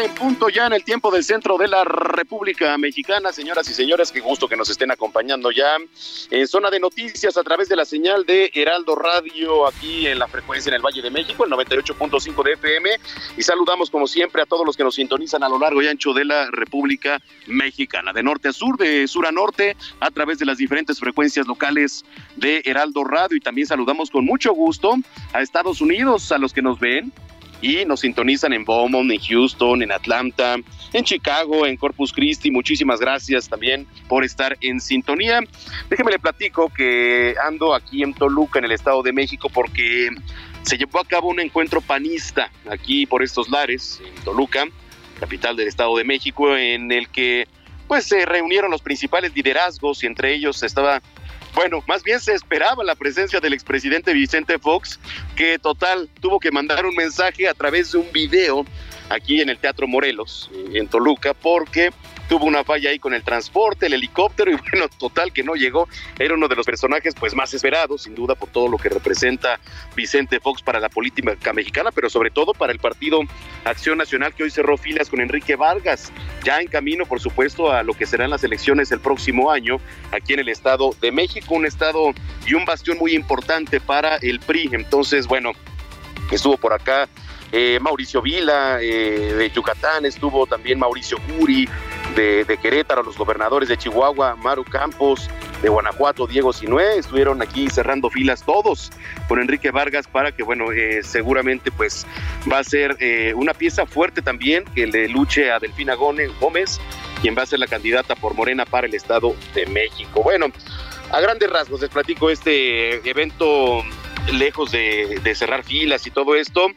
Tarde punto ya en el tiempo del centro de la República Mexicana. Señoras y señores, qué gusto que nos estén acompañando ya en zona de noticias a través de la señal de Heraldo Radio aquí en la frecuencia en el Valle de México, el 98.5 de FM. Y saludamos como siempre a todos los que nos sintonizan a lo largo y ancho de la República Mexicana, de norte a sur, de sur a norte, a través de las diferentes frecuencias locales de Heraldo Radio. Y también saludamos con mucho gusto a Estados Unidos, a los que nos ven y nos sintonizan en Beaumont, en Houston, en Atlanta, en Chicago, en Corpus Christi. Muchísimas gracias también por estar en sintonía. Déjeme le platico que ando aquí en Toluca, en el Estado de México, porque se llevó a cabo un encuentro panista aquí por estos lares, en Toluca, capital del Estado de México, en el que pues se reunieron los principales liderazgos y entre ellos estaba bueno, más bien se esperaba la presencia del expresidente Vicente Fox, que total tuvo que mandar un mensaje a través de un video aquí en el Teatro Morelos, en Toluca, porque tuvo una falla ahí con el transporte, el helicóptero y bueno, total que no llegó. Era uno de los personajes pues más esperados, sin duda, por todo lo que representa Vicente Fox para la política mexicana, pero sobre todo para el partido Acción Nacional que hoy cerró filas con Enrique Vargas, ya en camino, por supuesto, a lo que serán las elecciones el próximo año aquí en el Estado de México, un estado y un bastión muy importante para el PRI. Entonces, bueno, estuvo por acá eh, Mauricio Vila eh, de Yucatán, estuvo también Mauricio Curi de, Querétaro, los gobernadores de Chihuahua, Maru Campos, de Guanajuato, Diego Sinué, estuvieron aquí cerrando filas todos con Enrique Vargas para que, bueno, eh, seguramente pues va a ser eh, una pieza fuerte también que le luche a Delfina Gómez, quien va a ser la candidata por Morena para el Estado de México. Bueno, a grandes rasgos les platico este evento lejos de, cerrar filas y todo esto,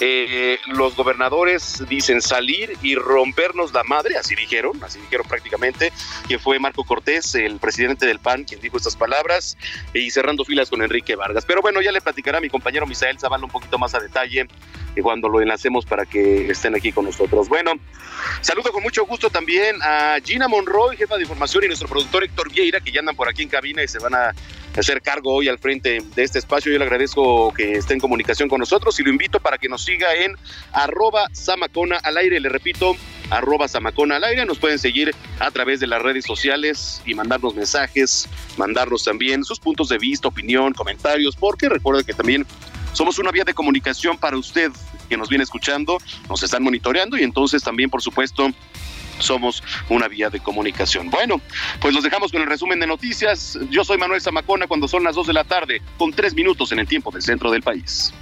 eh, los gobernadores dicen salir y rompernos la madre, así dijeron, así dijeron prácticamente, que fue Marco Cortés, el presidente del PAN, quien dijo estas palabras, y cerrando filas con Enrique Vargas. Pero bueno, ya le platicará a mi compañero Misael Zavala un poquito más a detalle y cuando lo enlacemos para que estén aquí con nosotros. Bueno, saludo con mucho gusto también a Gina Monroy, jefa de información, y nuestro productor Héctor Vieira, que ya andan por aquí en cabina y se van a hacer cargo hoy al frente de este espacio. Yo le agradezco que esté en comunicación con nosotros y lo invito para que nos siga en arroba Samacona al aire. Le repito, arroba Samacona al aire. Nos pueden seguir a través de las redes sociales y mandarnos mensajes, mandarnos también sus puntos de vista, opinión, comentarios, porque recuerde que también somos una vía de comunicación para usted que nos viene escuchando, nos están monitoreando y entonces también, por supuesto, somos una vía de comunicación. Bueno, pues los dejamos con el resumen de noticias. Yo soy Manuel Zamacona cuando son las 2 de la tarde, con tres minutos en el tiempo del centro del país.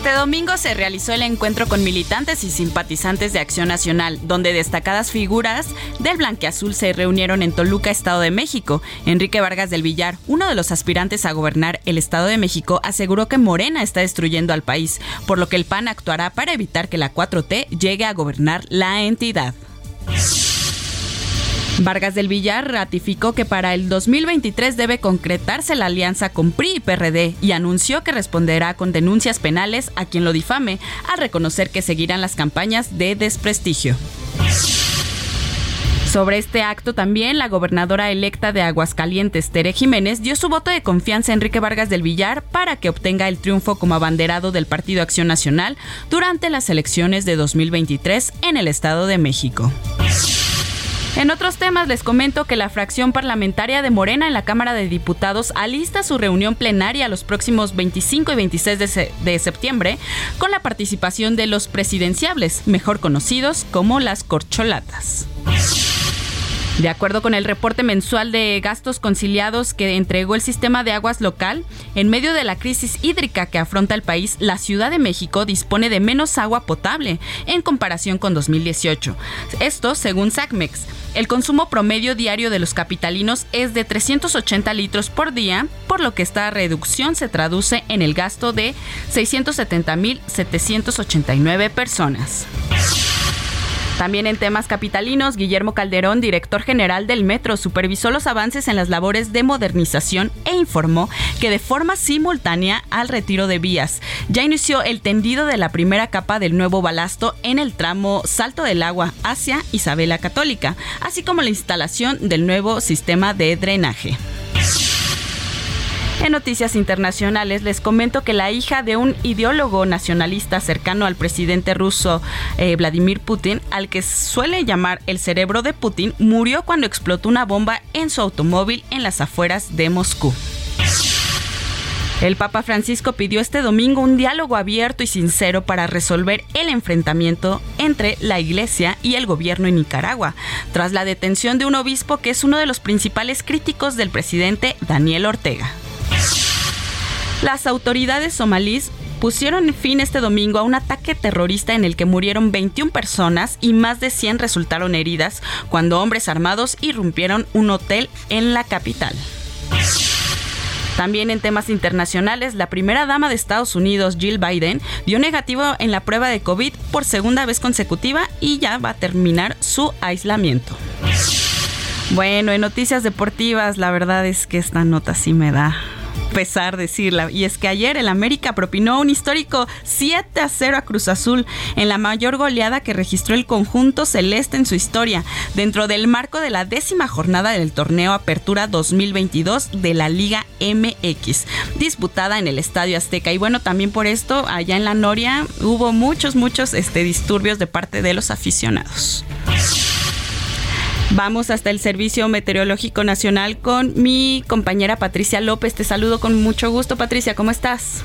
Este domingo se realizó el encuentro con militantes y simpatizantes de Acción Nacional, donde destacadas figuras del blanqueazul se reunieron en Toluca, Estado de México. Enrique Vargas del Villar, uno de los aspirantes a gobernar el Estado de México, aseguró que Morena está destruyendo al país, por lo que el PAN actuará para evitar que la 4T llegue a gobernar la entidad. Vargas del Villar ratificó que para el 2023 debe concretarse la alianza con PRI y PRD y anunció que responderá con denuncias penales a quien lo difame al reconocer que seguirán las campañas de desprestigio. Sobre este acto también la gobernadora electa de Aguascalientes, Tere Jiménez, dio su voto de confianza a Enrique Vargas del Villar para que obtenga el triunfo como abanderado del Partido Acción Nacional durante las elecciones de 2023 en el Estado de México. En otros temas les comento que la fracción parlamentaria de Morena en la Cámara de Diputados alista su reunión plenaria los próximos 25 y 26 de, de, septiembre con la participación de los presidenciables, mejor conocidos como las corcholatas. De acuerdo con el reporte mensual de gastos conciliados que entregó el sistema de aguas local, en medio de la crisis hídrica que afronta el país, la Ciudad de México dispone de menos agua potable en comparación con 2018. Esto según SACMEX. El consumo promedio diario de los capitalinos es de 380 litros por día, por lo que esta reducción se traduce en el gasto de 670.789 personas. También en temas capitalinos, Guillermo Calderón, director general del Metro, supervisó los avances en las labores de modernización e informó que de forma simultánea al retiro de vías ya inició el tendido de la primera capa del nuevo balasto en el tramo Salto del Agua hacia Isabela Católica, así como la instalación del nuevo sistema de drenaje. En noticias internacionales les comento que la hija de un ideólogo nacionalista cercano al presidente ruso eh, Vladimir Putin, al que suele llamar el cerebro de Putin, murió cuando explotó una bomba en su automóvil en las afueras de Moscú. El Papa Francisco pidió este domingo un diálogo abierto y sincero para resolver el enfrentamiento entre la Iglesia y el gobierno en Nicaragua, tras la detención de un obispo que es uno de los principales críticos del presidente Daniel Ortega. Las autoridades somalíes pusieron fin este domingo a un ataque terrorista en el que murieron 21 personas y más de 100 resultaron heridas cuando hombres armados irrumpieron un hotel en la capital. También en temas internacionales, la primera dama de Estados Unidos, Jill Biden, dio negativo en la prueba de COVID por segunda vez consecutiva y ya va a terminar su aislamiento. Bueno, en noticias deportivas, la verdad es que esta nota sí me da pesar decirla. Y es que ayer el América propinó un histórico 7 a 0 a Cruz Azul en la mayor goleada que registró el conjunto celeste en su historia, dentro del marco de la décima jornada del torneo Apertura 2022 de la Liga MX, disputada en el Estadio Azteca. Y bueno, también por esto, allá en la Noria hubo muchos, muchos este, disturbios de parte de los aficionados. Vamos hasta el Servicio Meteorológico Nacional con mi compañera Patricia López. Te saludo con mucho gusto, Patricia. ¿Cómo estás?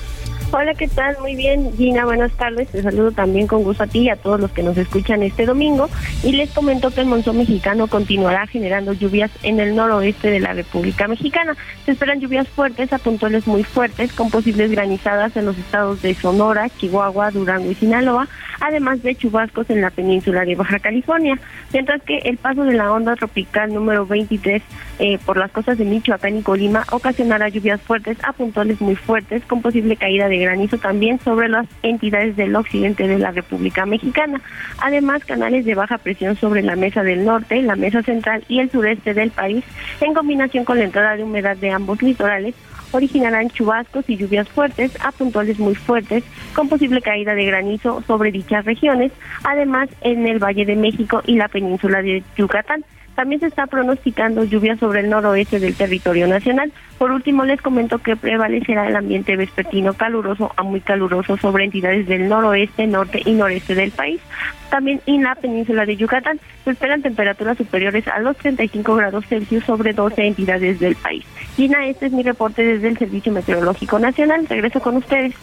Hola, ¿qué tal? Muy bien, Gina, buenas tardes. Te saludo también con gusto a ti y a todos los que nos escuchan este domingo. Y les comento que el monzón mexicano continuará generando lluvias en el noroeste de la República Mexicana. Se esperan lluvias fuertes a puntuales muy fuertes, con posibles granizadas en los estados de Sonora, Chihuahua, Durango y Sinaloa, además de chubascos en la península de Baja California. Mientras que el paso de la onda tropical número 23 eh, por las costas de Michoacán y Colima ocasionará lluvias fuertes a puntuales muy fuertes, con posible caída de granizo también sobre las entidades del occidente de la República Mexicana. Además, canales de baja presión sobre la mesa del norte, la mesa central y el sureste del país, en combinación con la entrada de humedad de ambos litorales, originarán chubascos y lluvias fuertes a puntuales muy fuertes, con posible caída de granizo sobre dichas regiones, además en el Valle de México y la península de Yucatán. También se está pronosticando lluvia sobre el noroeste del territorio nacional. Por último, les comento que prevalecerá el ambiente vespertino caluroso a muy caluroso sobre entidades del noroeste, norte y noreste del país. También en la península de Yucatán se esperan temperaturas superiores a los 35 grados Celsius sobre 12 entidades del país. Gina, este es mi reporte desde el Servicio Meteorológico Nacional. Regreso con ustedes.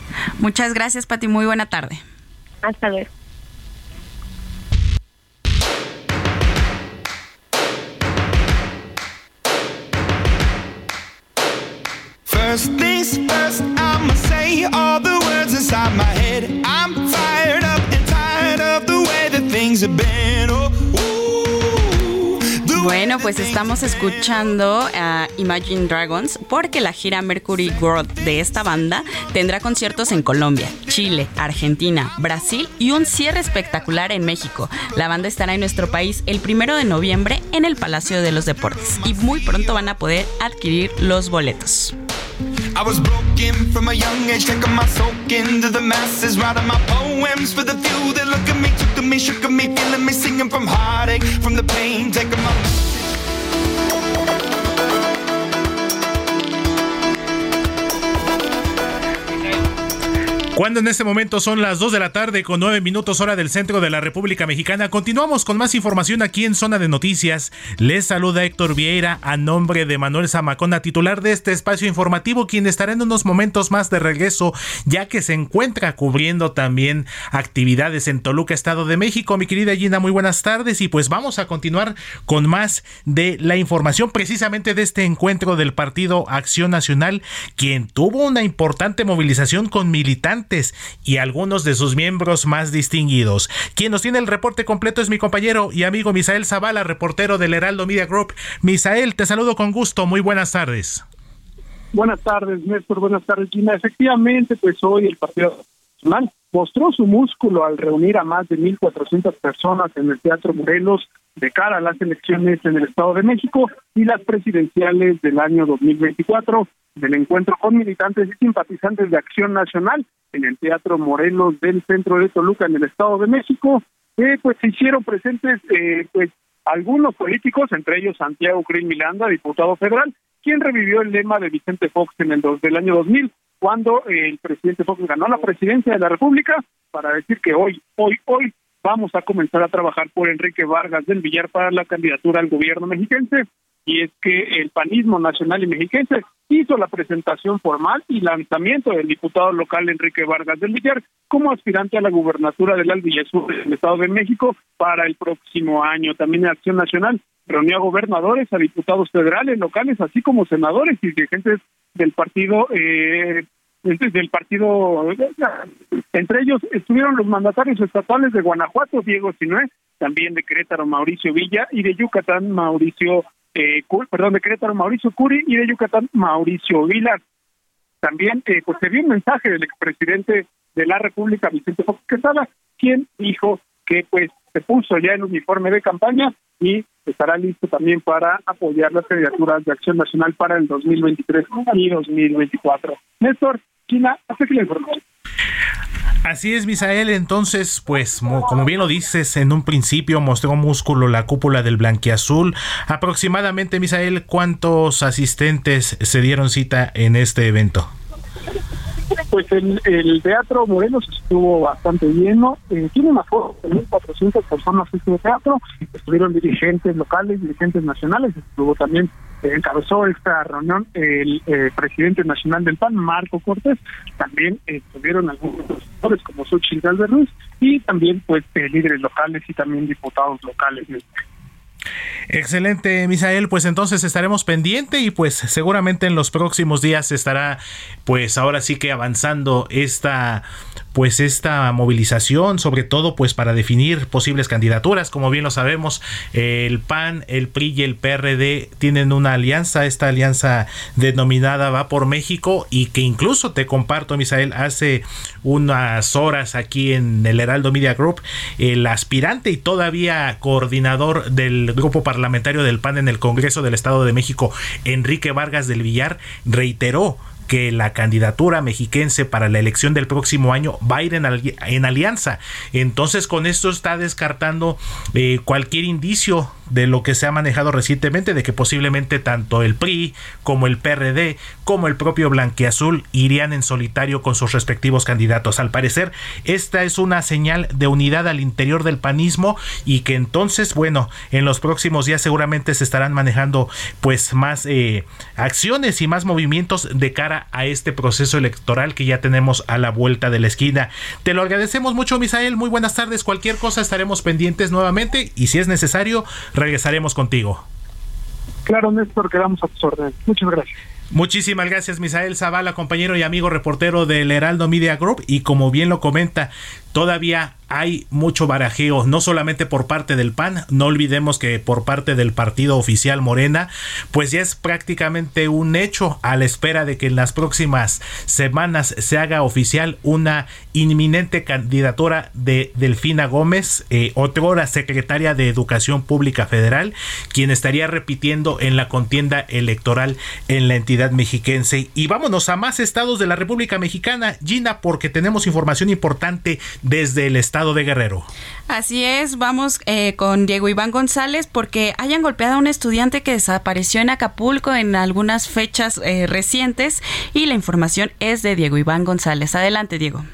Muchas gracias, Pati. Muy buena tarde. Hasta luego. First things first, I'ma say all the words inside my head. I'm fired up and tired of the way that things have been. Oh, Bueno, pues estamos escuchando a Imagine Dragons porque la gira Mercury World de esta banda tendrá conciertos en Colombia, Chile, Argentina, Brasil y un cierre espectacular en México. La banda estará en nuestro país el primero de noviembre en el Palacio de los Deportes y muy pronto van a poder adquirir los boletos. I was broken from a young age, taking my soak into the masses, writing my poems for the few that look at me, took to me, shook at me, feeling me, singing from heartache, Cuando en este momento son las 2 de la tarde con 9 minutos hora del centro de la República Mexicana, continuamos con más información aquí en Zona de Noticias. Les saluda Héctor Vieira a nombre de Manuel Zamacona, titular de este espacio informativo, quien estará en unos momentos más de regreso, ya que se encuentra cubriendo también actividades en Toluca, Estado de México. Mi querida Gina, muy buenas tardes y pues vamos a continuar con más de la información precisamente de este encuentro del Partido Acción Nacional, quien tuvo una importante movilización con militantes y algunos de sus miembros más distinguidos. Quien nos tiene el reporte completo es mi compañero y amigo Misael Zavala, reportero del Heraldo Media Group. Misael, te saludo con gusto. Muy buenas tardes. Buenas tardes, Néstor. Buenas tardes, Gina. Efectivamente, pues hoy el Partido Nacional mostró su músculo al reunir a más de 1.400 personas en el Teatro Morelos de cara a las elecciones en el Estado de México y las presidenciales del año 2024 del encuentro con militantes y simpatizantes de Acción Nacional en el Teatro Morelos del centro de Toluca en el Estado de México, eh, pues se hicieron presentes eh, pues algunos políticos, entre ellos Santiago Cris Milanda, diputado federal, quien revivió el lema de Vicente Fox en el dos, del año 2000, cuando el presidente Fox ganó la presidencia de la República, para decir que hoy, hoy, hoy vamos a comenzar a trabajar por Enrique Vargas del Villar para la candidatura al gobierno mexiquense y es que el panismo nacional y mexiquense hizo la presentación formal y lanzamiento del diputado local Enrique Vargas del Villar como aspirante a la gubernatura del Sur del Estado de México para el próximo año. También en Acción Nacional reunió a gobernadores, a diputados federales, locales, así como senadores y dirigentes del partido eh, del partido, entre ellos estuvieron los mandatarios estatales de Guanajuato, Diego Sinué, también de Querétaro, Mauricio Villa, y de Yucatán, Mauricio eh, perdón, de Querétaro Mauricio Curi y de Yucatán Mauricio Vilar. También eh, pues se dio un mensaje del expresidente de la República, Vicente Fox Quesada, quien dijo que pues se puso ya en uniforme de campaña y estará listo también para apoyar las candidaturas de Acción Nacional para el 2023 y 2024. Néstor, China, hasta que la información. Así es, Misael. Entonces, pues, como bien lo dices, en un principio mostró músculo la cúpula del Blanquiazul. Aproximadamente, Misael, ¿cuántos asistentes se dieron cita en este evento? Pues el, el Teatro Morelos estuvo bastante lleno. Eh, tiene una foto de 1.400 personas este teatro. Estuvieron dirigentes locales, dirigentes nacionales. Estuvo también encabezó esta reunión el eh, presidente nacional del PAN, Marco Cortés, también estuvieron algunos profesores como Xochitl de Ruiz y también pues eh, líderes locales y también diputados locales. Excelente, Misael. Pues entonces estaremos pendiente y pues seguramente en los próximos días estará pues ahora sí que avanzando esta pues esta movilización, sobre todo pues para definir posibles candidaturas. Como bien lo sabemos, el PAN, el PRI y el PRD tienen una alianza, esta alianza denominada Va por México y que incluso te comparto, Misael, hace unas horas aquí en el Heraldo Media Group, el aspirante y todavía coordinador del grupo parlamentario del PAN en el Congreso del Estado de México, Enrique Vargas del Villar, reiteró que la candidatura mexiquense para la elección del próximo año va a ir en, alianza. Entonces con esto está descartando eh, cualquier indicio de lo que se ha manejado recientemente de que posiblemente tanto el PRI como el PRD como el propio Blanquiazul irían en solitario con sus respectivos candidatos. Al parecer, esta es una señal de unidad al interior del panismo y que entonces, bueno, en los próximos días seguramente se estarán manejando pues más eh, acciones y más movimientos de cara a este proceso electoral que ya tenemos a la vuelta de la esquina. Te lo agradecemos mucho, Misael. Muy buenas tardes. Cualquier cosa estaremos pendientes nuevamente y si es necesario, regresaremos contigo. Claro, Néstor, quedamos a tus órdenes. Muchas gracias. Muchísimas gracias, Misael Zavala, compañero y amigo reportero del Heraldo Media Group. Y como bien lo comenta, todavía hay mucho barajeo, no solamente por parte del PAN, no olvidemos que por parte del partido oficial Morena, pues ya es prácticamente un hecho a la espera de que en las próximas semanas se haga oficial una inminente candidatura de Delfina Gómez, eh, otra secretaria de Educación Pública Federal, quien estaría repitiendo en la contienda electoral en la entidad mexiquense. Y vámonos a más estados de la República Mexicana, Gina, porque tenemos información importante desde el estado de Guerrero. Así es, vamos eh, con Diego Iván González porque hayan golpeado a un estudiante que desapareció en Acapulco en algunas fechas eh, recientes y la información es de Diego Iván González. Adelante, Diego.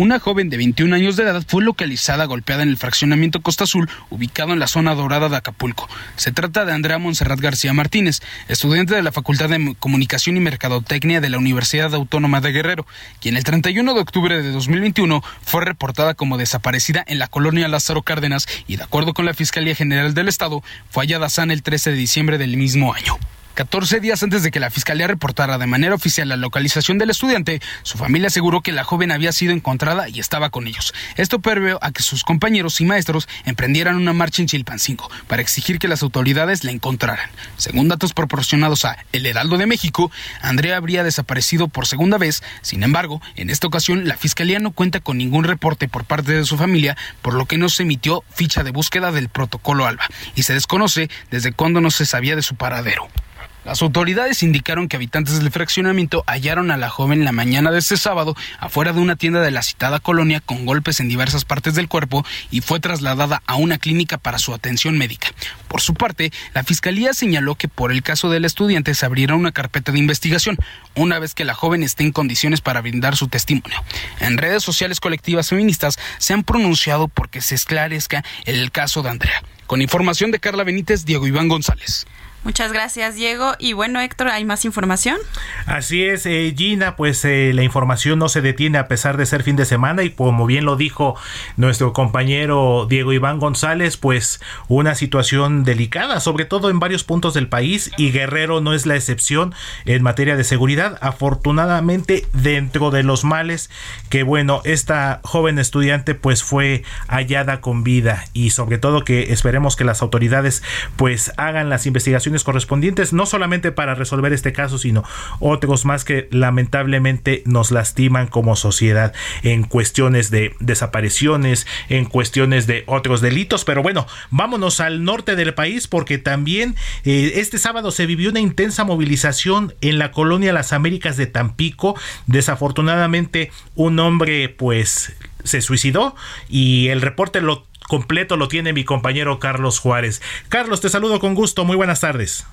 Una joven de 21 años de edad fue localizada golpeada en el fraccionamiento Costa Azul, ubicado en la zona dorada de Acapulco. Se trata de Andrea Monserrat García Martínez, estudiante de la Facultad de Comunicación y Mercadotecnia de la Universidad Autónoma de Guerrero, quien el 31 de octubre de 2021 fue reportada como desaparecida en la colonia Lázaro Cárdenas y, de acuerdo con la Fiscalía General del Estado, fue hallada sana el 13 de diciembre del mismo año. 14 días antes de que la fiscalía reportara de manera oficial la localización del estudiante, su familia aseguró que la joven había sido encontrada y estaba con ellos. Esto previó a que sus compañeros y maestros emprendieran una marcha en Chilpancingo para exigir que las autoridades la encontraran. Según datos proporcionados a El Heraldo de México, Andrea habría desaparecido por segunda vez. Sin embargo, en esta ocasión la fiscalía no cuenta con ningún reporte por parte de su familia, por lo que no se emitió ficha de búsqueda del protocolo ALBA y se desconoce desde cuándo no se sabía de su paradero. Las autoridades indicaron que habitantes del fraccionamiento hallaron a la joven la mañana de este sábado afuera de una tienda de la citada colonia con golpes en diversas partes del cuerpo y fue trasladada a una clínica para su atención médica. Por su parte, la fiscalía señaló que por el caso del estudiante se abrirá una carpeta de investigación una vez que la joven esté en condiciones para brindar su testimonio. En redes sociales colectivas feministas se han pronunciado porque se esclarezca el caso de Andrea. Con información de Carla Benítez, Diego Iván González. Muchas gracias, Diego. Y bueno, Héctor, ¿hay más información? Así es, eh, Gina, pues eh, la información no se detiene a pesar de ser fin de semana y como bien lo dijo nuestro compañero Diego Iván González, pues una situación delicada, sobre todo en varios puntos del país y Guerrero no es la excepción en materia de seguridad. Afortunadamente, dentro de los males, que bueno, esta joven estudiante pues fue hallada con vida y sobre todo que esperemos que las autoridades pues hagan las investigaciones correspondientes, no solamente para resolver este caso, sino otros más que lamentablemente nos lastiman como sociedad en cuestiones de desapariciones, en cuestiones de otros delitos. Pero bueno, vámonos al norte del país porque también eh, este sábado se vivió una intensa movilización en la colonia Las Américas de Tampico. Desafortunadamente, un hombre pues se suicidó y el reporte lo completo lo tiene mi compañero Carlos Juárez. Carlos, te saludo con gusto. Muy buenas tardes.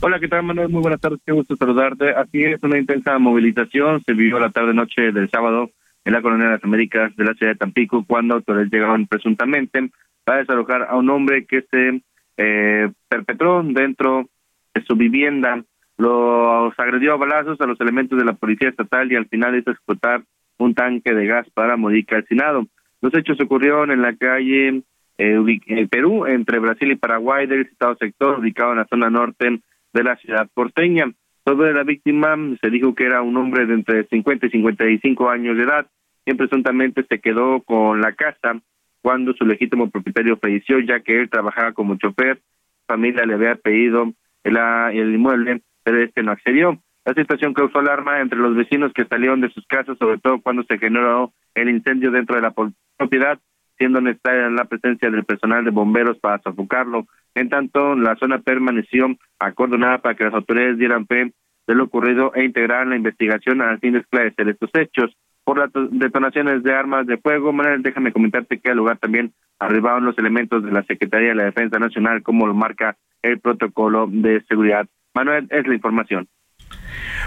Hola, ¿qué tal, Manuel? Muy buenas tardes. Qué gusto saludarte. Así es, una intensa movilización se vivió la tarde-noche del sábado en la Colonia de las Américas de la ciudad de Tampico cuando autores llegaron presuntamente para desalojar a un hombre que se eh, perpetró dentro de su vivienda. Los agredió a balazos a los elementos de la Policía Estatal y al final hizo explotar un tanque de gas para morir calcinado. Los hechos ocurrieron en la calle eh, Perú, entre Brasil y Paraguay, del citado sector, ubicado en la zona norte de la ciudad porteña. Sobre la víctima se dijo que era un hombre de entre 50 y 55 años de edad, quien presuntamente se quedó con la casa cuando su legítimo propietario falleció, ya que él trabajaba como chofer. Familia le había pedido el, el inmueble, pero este no accedió. La situación causó alarma entre los vecinos que salieron de sus casas, sobre todo cuando se generó el incendio dentro de la propiedad, siendo necesaria la presencia del personal de bomberos para sofocarlo. En tanto, la zona permaneció acordonada para que las autoridades dieran fe de lo ocurrido e integraran la investigación al fin de esclarecer estos hechos. Por las detonaciones de armas de fuego, Manuel, déjame comentarte que al lugar también arribaron los elementos de la Secretaría de la Defensa Nacional, como lo marca el protocolo de seguridad. Manuel, es la información.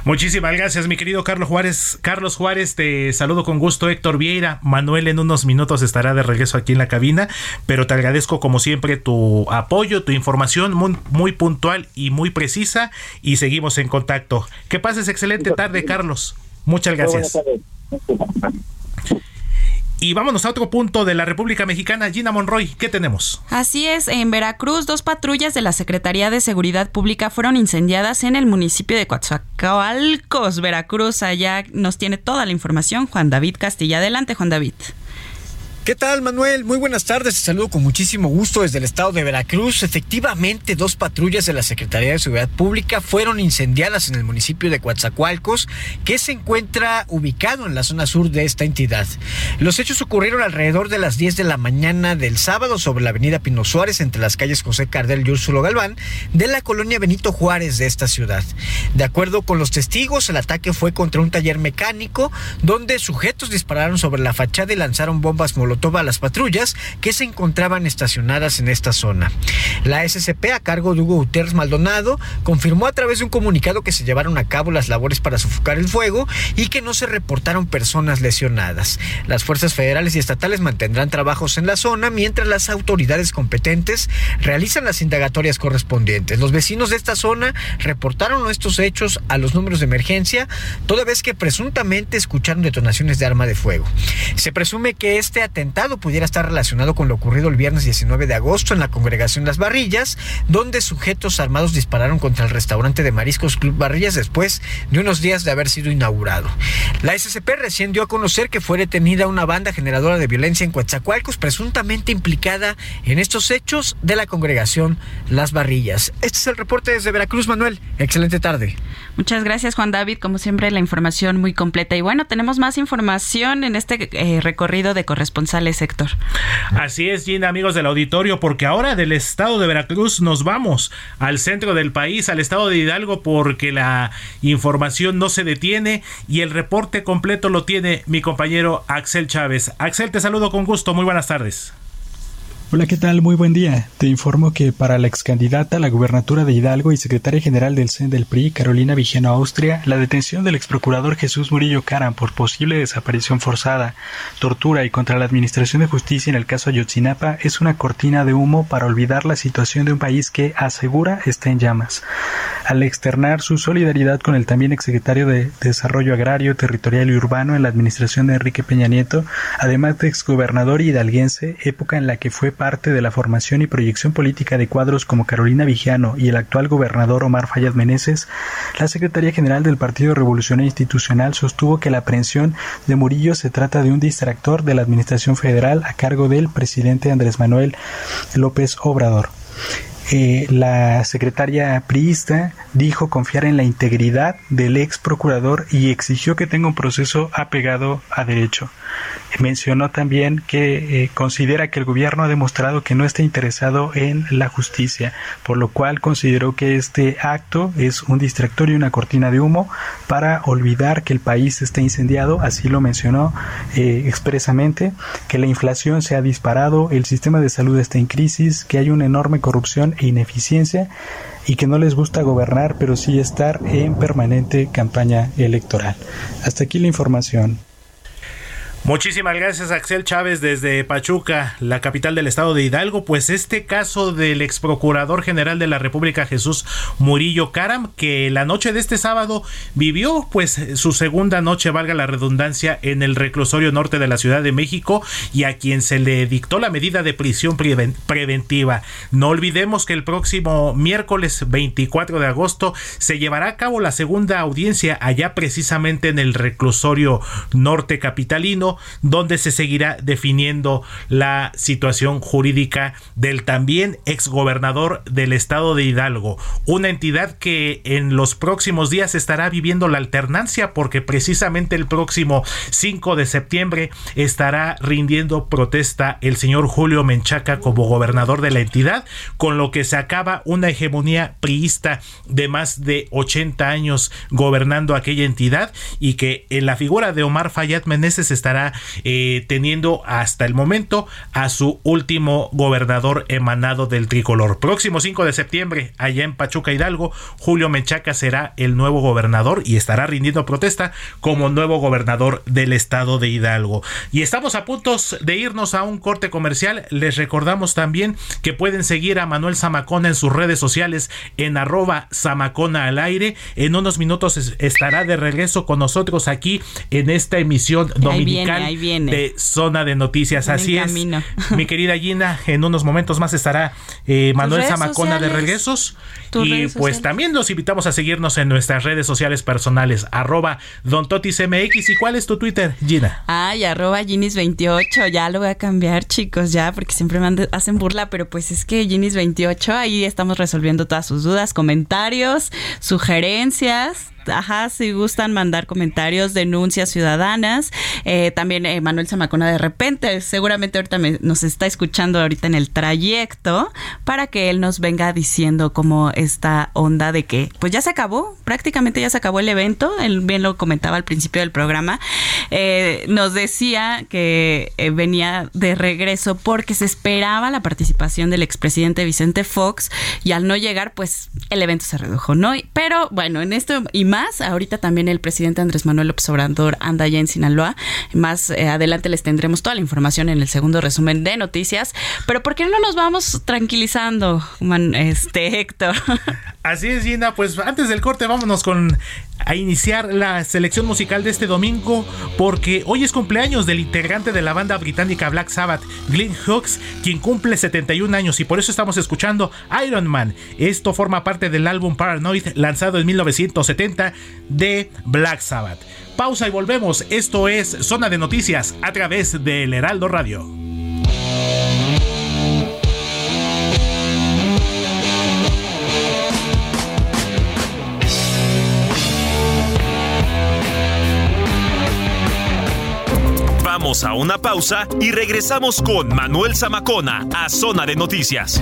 Muchísimas gracias, mi querido Carlos Juárez. Carlos Juárez, te saludo con gusto, Héctor Vieira. Manuel en unos minutos estará de regreso aquí en la cabina, pero te agradezco como siempre tu apoyo, tu información muy, muy puntual y muy precisa y seguimos en contacto. Que pases excelente tarde, Carlos. Muchas gracias. Y vámonos a otro punto de la República Mexicana. Gina Monroy, ¿qué tenemos? Así es, en Veracruz, dos patrullas de la Secretaría de Seguridad Pública fueron incendiadas en el municipio de Coatzacoalcos, Veracruz. Allá nos tiene toda la información Juan David Castilla. Adelante, Juan David. ¿Qué tal, Manuel? Muy buenas tardes. Te saludo con muchísimo gusto desde el estado de Veracruz. Efectivamente, dos patrullas de la Secretaría de Seguridad Pública fueron incendiadas en el municipio de Coatzacoalcos, que se encuentra ubicado en la zona sur de esta entidad. Los hechos ocurrieron alrededor de las 10 de la mañana del sábado sobre la avenida Pino Suárez, entre las calles José Cardel y Úrsulo Galván, de la colonia Benito Juárez de esta ciudad. De acuerdo con los testigos, el ataque fue contra un taller mecánico, donde sujetos dispararon sobre la fachada y lanzaron bombas molotov molotov a las patrullas que se encontraban estacionadas en esta zona. La SCP, a cargo de Hugo Guterres Maldonado, confirmó a través de un comunicado que se llevaron a cabo las labores para sofocar el fuego y que no se reportaron personas lesionadas. Las fuerzas federales y estatales mantendrán trabajos en la zona mientras las autoridades competentes realizan las indagatorias correspondientes. Los vecinos de esta zona reportaron estos hechos a los números de emergencia, toda vez que presuntamente escucharon detonaciones de arma de fuego. Se presume que este atentado pudiera estar relacionado con lo ocurrido el viernes 19 de agosto en la congregación Las Barrillas, donde sujetos armados dispararon contra el restaurante de mariscos Club Barrillas después de unos días de haber sido inaugurado. La SCP recién dio a conocer que fue detenida una banda generadora de violencia en Coatzacoalcos, presuntamente implicada en estos hechos de la congregación Las Barrillas. Este es el reporte desde Veracruz, Manuel. Excelente tarde. Muchas gracias, Juan David. Como siempre, la información muy completa. Y bueno, tenemos más información en este eh, recorrido de corresponsales, Héctor. Así es, Gina, amigos del auditorio, porque ahora del estado de Veracruz nos vamos al centro del país, al estado de Hidalgo, porque la información no se detiene y el reporte completo lo tiene mi compañero Axel Chávez. Axel, te saludo con gusto. Muy buenas tardes. Hola, ¿qué tal? Muy buen día. Te informo que para la ex candidata a la gubernatura de Hidalgo y secretaria general del CEN del PRI, Carolina Vigeno Austria, la detención del ex procurador Jesús Murillo Caram por posible desaparición forzada, tortura y contra la administración de justicia en el caso Ayotzinapa es una cortina de humo para olvidar la situación de un país que, asegura, está en llamas. Al externar su solidaridad con el también exsecretario de Desarrollo Agrario, Territorial y Urbano en la administración de Enrique Peña Nieto, además de exgobernador hidalguense, época en la que fue parte de la formación y proyección política de cuadros como Carolina Vigiano y el actual gobernador Omar Fayad Meneses, la Secretaría General del Partido Revolucionario Institucional sostuvo que la aprehensión de Murillo se trata de un distractor de la Administración Federal a cargo del presidente Andrés Manuel López Obrador. Eh, la secretaria priista dijo confiar en la integridad del ex procurador y exigió que tenga un proceso apegado a derecho. Mencionó también que eh, considera que el gobierno ha demostrado que no está interesado en la justicia, por lo cual consideró que este acto es un distractor y una cortina de humo para olvidar que el país está incendiado, así lo mencionó eh, expresamente, que la inflación se ha disparado, el sistema de salud está en crisis, que hay una enorme corrupción e ineficiencia y que no les gusta gobernar, pero sí estar en permanente campaña electoral. Hasta aquí la información. Muchísimas gracias Axel Chávez desde Pachuca, la capital del estado de Hidalgo. Pues este caso del ex procurador general de la República Jesús Murillo Caram, que la noche de este sábado vivió pues su segunda noche, valga la redundancia, en el reclusorio norte de la Ciudad de México y a quien se le dictó la medida de prisión preventiva. No olvidemos que el próximo miércoles 24 de agosto se llevará a cabo la segunda audiencia allá precisamente en el reclusorio norte capitalino donde se seguirá definiendo la situación jurídica del también exgobernador del estado de Hidalgo, una entidad que en los próximos días estará viviendo la alternancia porque precisamente el próximo 5 de septiembre estará rindiendo protesta el señor Julio Menchaca como gobernador de la entidad, con lo que se acaba una hegemonía priista de más de 80 años gobernando aquella entidad y que en la figura de Omar Fayad Meneses estará eh, teniendo hasta el momento a su último gobernador emanado del tricolor. Próximo 5 de septiembre, allá en Pachuca Hidalgo, Julio Menchaca será el nuevo gobernador y estará rindiendo protesta como nuevo gobernador del estado de Hidalgo. Y estamos a punto de irnos a un corte comercial. Les recordamos también que pueden seguir a Manuel Zamacona en sus redes sociales en arroba Zamacona al aire. En unos minutos estará de regreso con nosotros aquí en esta emisión de Zona de Noticias. Así es. Mi querida Gina, en unos momentos más estará eh, Manuel Zamacona de regresos. Y pues también los invitamos a seguirnos en nuestras redes sociales personales, arroba Don Totis MX. ¿Y cuál es tu Twitter, Gina? Ay, arroba Ginis28. Ya lo voy a cambiar, chicos, ya, porque siempre me hacen burla, pero pues es que Ginis28, ahí estamos resolviendo todas sus dudas, comentarios, sugerencias ajá, si gustan mandar comentarios, denuncias ciudadanas. Eh, también eh, Manuel Zamacona de repente, seguramente ahorita nos está escuchando ahorita en el trayecto para que él nos venga diciendo como esta onda de que pues ya se acabó, prácticamente ya se acabó el evento. Él bien lo comentaba al principio del programa. Eh, nos decía que venía de regreso porque se esperaba la participación del expresidente Vicente Fox y al no llegar pues el evento se redujo, ¿no? Pero bueno, en esto y ahorita también el presidente Andrés Manuel López Obrador anda ya en Sinaloa. Más eh, adelante les tendremos toda la información en el segundo resumen de noticias. Pero ¿por qué no nos vamos tranquilizando, este Héctor? Así es, Gina. Pues antes del corte, vámonos con a iniciar la selección musical de este domingo porque hoy es cumpleaños del integrante de la banda británica Black Sabbath, Glenn Hughes, quien cumple 71 años y por eso estamos escuchando Iron Man. Esto forma parte del álbum Paranoid lanzado en 1970 de Black Sabbath. Pausa y volvemos. Esto es Zona de Noticias a través del Heraldo Radio. Vamos a una pausa y regresamos con Manuel Zamacona a Zona de Noticias.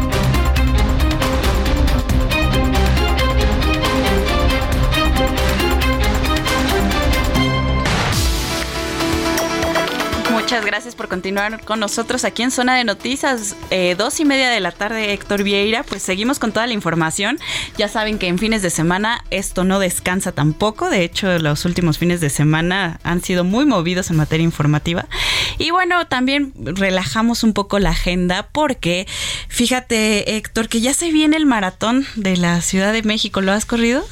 Muchas gracias por continuar con nosotros aquí en Zona de Noticias, eh, dos y media de la tarde, Héctor Vieira. Pues seguimos con toda la información. Ya saben que en fines de semana esto no descansa tampoco. De hecho, los últimos fines de semana han sido muy movidos en materia informativa. Y bueno, también relajamos un poco la agenda porque fíjate, Héctor, que ya se viene el maratón de la Ciudad de México. ¿Lo has corrido?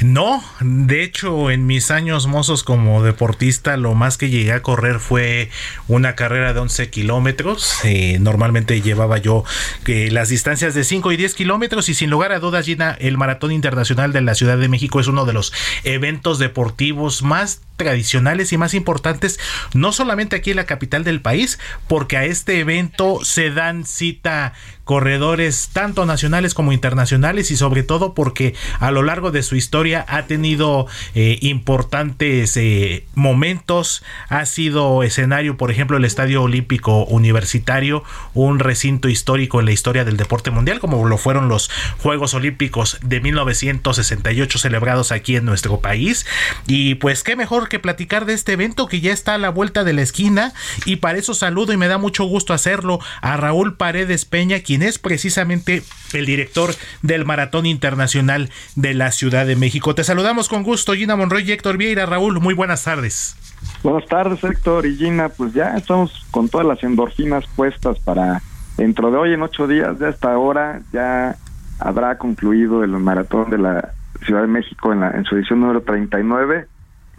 No, de hecho en mis años mozos como deportista lo más que llegué a correr fue una carrera de 11 kilómetros. Eh, normalmente llevaba yo eh, las distancias de 5 y 10 kilómetros y sin lugar a dudas Gina, el Maratón Internacional de la Ciudad de México es uno de los eventos deportivos más tradicionales y más importantes, no solamente aquí en la capital del país, porque a este evento se dan cita corredores tanto nacionales como internacionales y sobre todo porque a lo largo de su historia ha tenido eh, importantes eh, momentos, ha sido escenario, por ejemplo, el Estadio Olímpico Universitario, un recinto histórico en la historia del deporte mundial, como lo fueron los Juegos Olímpicos de 1968 celebrados aquí en nuestro país. Y pues qué mejor que platicar de este evento que ya está a la vuelta de la esquina y para eso saludo y me da mucho gusto hacerlo a Raúl Paredes Peña, quien es precisamente el director del Maratón Internacional de la Ciudad de México. Te saludamos con gusto, Gina Monroy y Héctor Vieira. Raúl, muy buenas tardes. Buenas tardes, Héctor y Gina. Pues ya estamos con todas las endorfinas puestas para dentro de hoy, en ocho días, de esta hora, ya habrá concluido el Maratón de la Ciudad de México en, la, en su edición número 39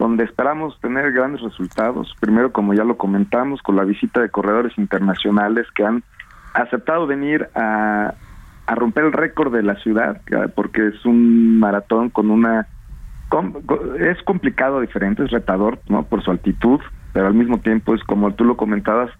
donde esperamos tener grandes resultados. Primero, como ya lo comentamos, con la visita de corredores internacionales que han aceptado venir a, romper el récord de la ciudad, porque es un maratón con una... es complicado, diferente, es retador, ¿no? Por su altitud, pero al mismo tiempo es como tú lo comentabas,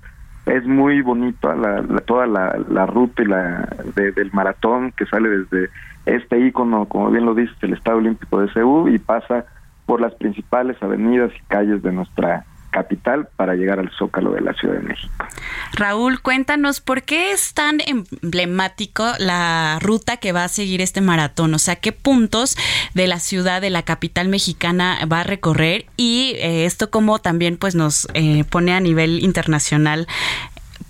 es muy bonito la, toda la, ruta y la del maratón que sale desde este ícono, como bien lo dices, el Estado Olímpico de Seúl y pasa por las principales avenidas y calles de nuestra capital para llegar al Zócalo de la Ciudad de México. Raúl, cuéntanos por qué es tan emblemático la ruta que va a seguir este maratón, o sea, qué puntos de la ciudad, de la capital mexicana va a recorrer y eh, esto como también pues nos eh, pone a nivel internacional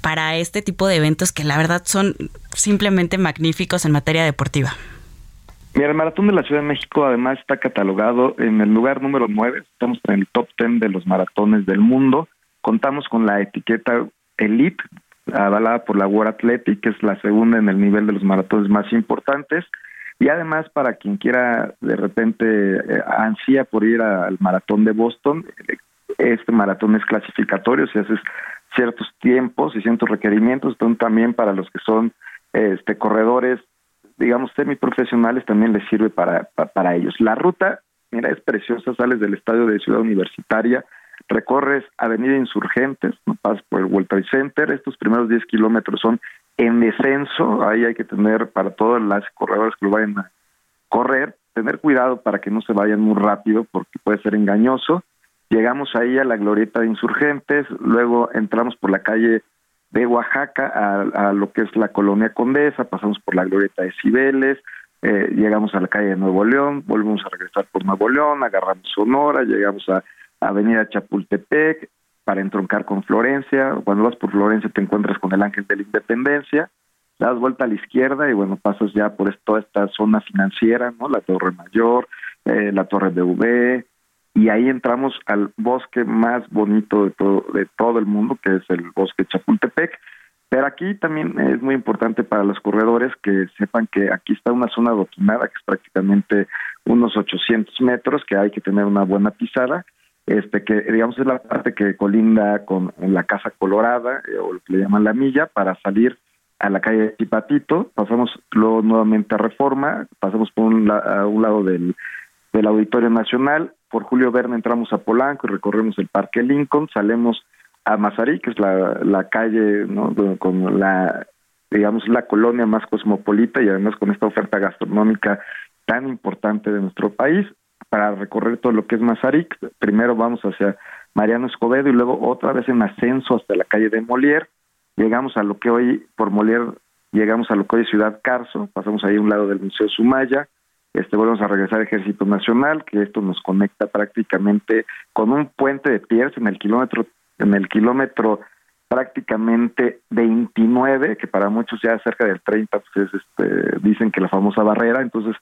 para este tipo de eventos que la verdad son simplemente magníficos en materia deportiva. Mira, el Maratón de la Ciudad de México además está catalogado en el lugar número 9, estamos en el top 10 de los maratones del mundo. Contamos con la etiqueta Elite, avalada por la World Athletic, que es la segunda en el nivel de los maratones más importantes. Y además, para quien quiera de repente eh, ansía por ir al maratón de Boston, este maratón es clasificatorio, si haces ciertos tiempos y ciertos requerimientos, también para los que son este corredores digamos, semiprofesionales también les sirve para, para, ellos. La ruta, mira, es preciosa, sales del estadio de Ciudad Universitaria, recorres Avenida Insurgentes, no pasas por el World Trade Center, estos primeros 10 kilómetros son en descenso, ahí hay que tener para todos las corredores que lo vayan a correr, tener cuidado para que no se vayan muy rápido porque puede ser engañoso. Llegamos ahí a la glorieta de insurgentes, luego entramos por la calle de Oaxaca a, lo que es la colonia Condesa, pasamos por la glorieta de Cibeles, eh, llegamos a la calle de Nuevo León, volvemos a regresar por Nuevo León, agarramos Sonora, llegamos a, Avenida Chapultepec para entroncar con Florencia. Cuando vas por Florencia te encuentras con el Ángel de la Independencia, das vuelta a la izquierda y bueno, pasas ya por toda esta zona financiera, ¿no? La Torre Mayor, eh, la Torre de V, y ahí entramos al bosque más bonito de todo, de todo el mundo, que es el bosque Chapultepec. Pero aquí también es muy importante para los corredores que sepan que aquí está una zona adoquinada, que es prácticamente unos 800 metros, que hay que tener una buena pisada, este que digamos es la parte que colinda con la Casa Colorada, eh, o lo que le llaman la milla, para salir a la calle de Tipatito, pasamos luego nuevamente a Reforma, pasamos por un, un lado del, del Auditorio Nacional, por Julio Verne entramos a Polanco y recorremos el Parque Lincoln, salimos a Mazarí, que es la, la calle ¿no? con la, digamos, la colonia más cosmopolita y además con esta oferta gastronómica tan importante de nuestro país, para recorrer todo lo que es Mazarik. Primero vamos hacia Mariano Escobedo y luego otra vez en ascenso hasta la calle de Molière. Llegamos a lo que hoy, por Molière, llegamos a lo que hoy es Ciudad Carso, pasamos ahí a un lado del Museo Sumaya, este, volvemos a regresar al Ejército Nacional, que esto nos conecta prácticamente con un puente de pies en el kilómetro, en el kilómetro prácticamente 29, que para muchos ya cerca del 30, pues este, dicen que la famosa barrera, entonces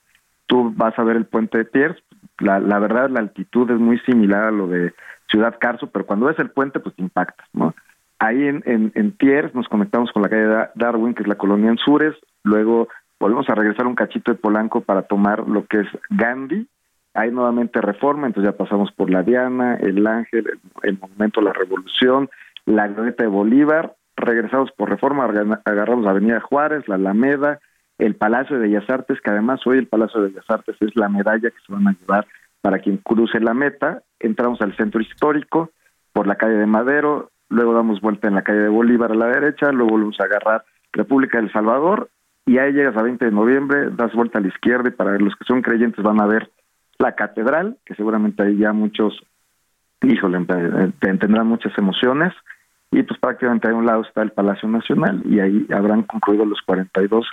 tú vas a ver el puente de Piers, la, la verdad la altitud es muy similar a lo de Ciudad Carso, pero cuando ves el puente pues te impacta, ¿no? Ahí en, en, en Piers nos conectamos con la calle Darwin, que es la colonia en Sures, luego volvemos a regresar un cachito de Polanco para tomar lo que es Gandhi, hay nuevamente reforma, entonces ya pasamos por la Diana, el Ángel, el, Monumento de la Revolución, la Glorieta de Bolívar, regresamos por reforma, agarramos Avenida Juárez, la Alameda, el Palacio de Bellas Artes, que además hoy el Palacio de Bellas Artes es la medalla que se van a llevar para quien cruce la meta, entramos al centro histórico por la calle de Madero, luego damos vuelta en la calle de Bolívar a la derecha, luego volvemos a agarrar República del Salvador y ahí llegas a 20 de noviembre, das vuelta a la izquierda y para los que son creyentes van a ver la catedral, que seguramente ahí ya muchos, híjole, tendrán muchas emociones, y pues prácticamente a un lado está el Palacio Nacional y ahí habrán concluido los 42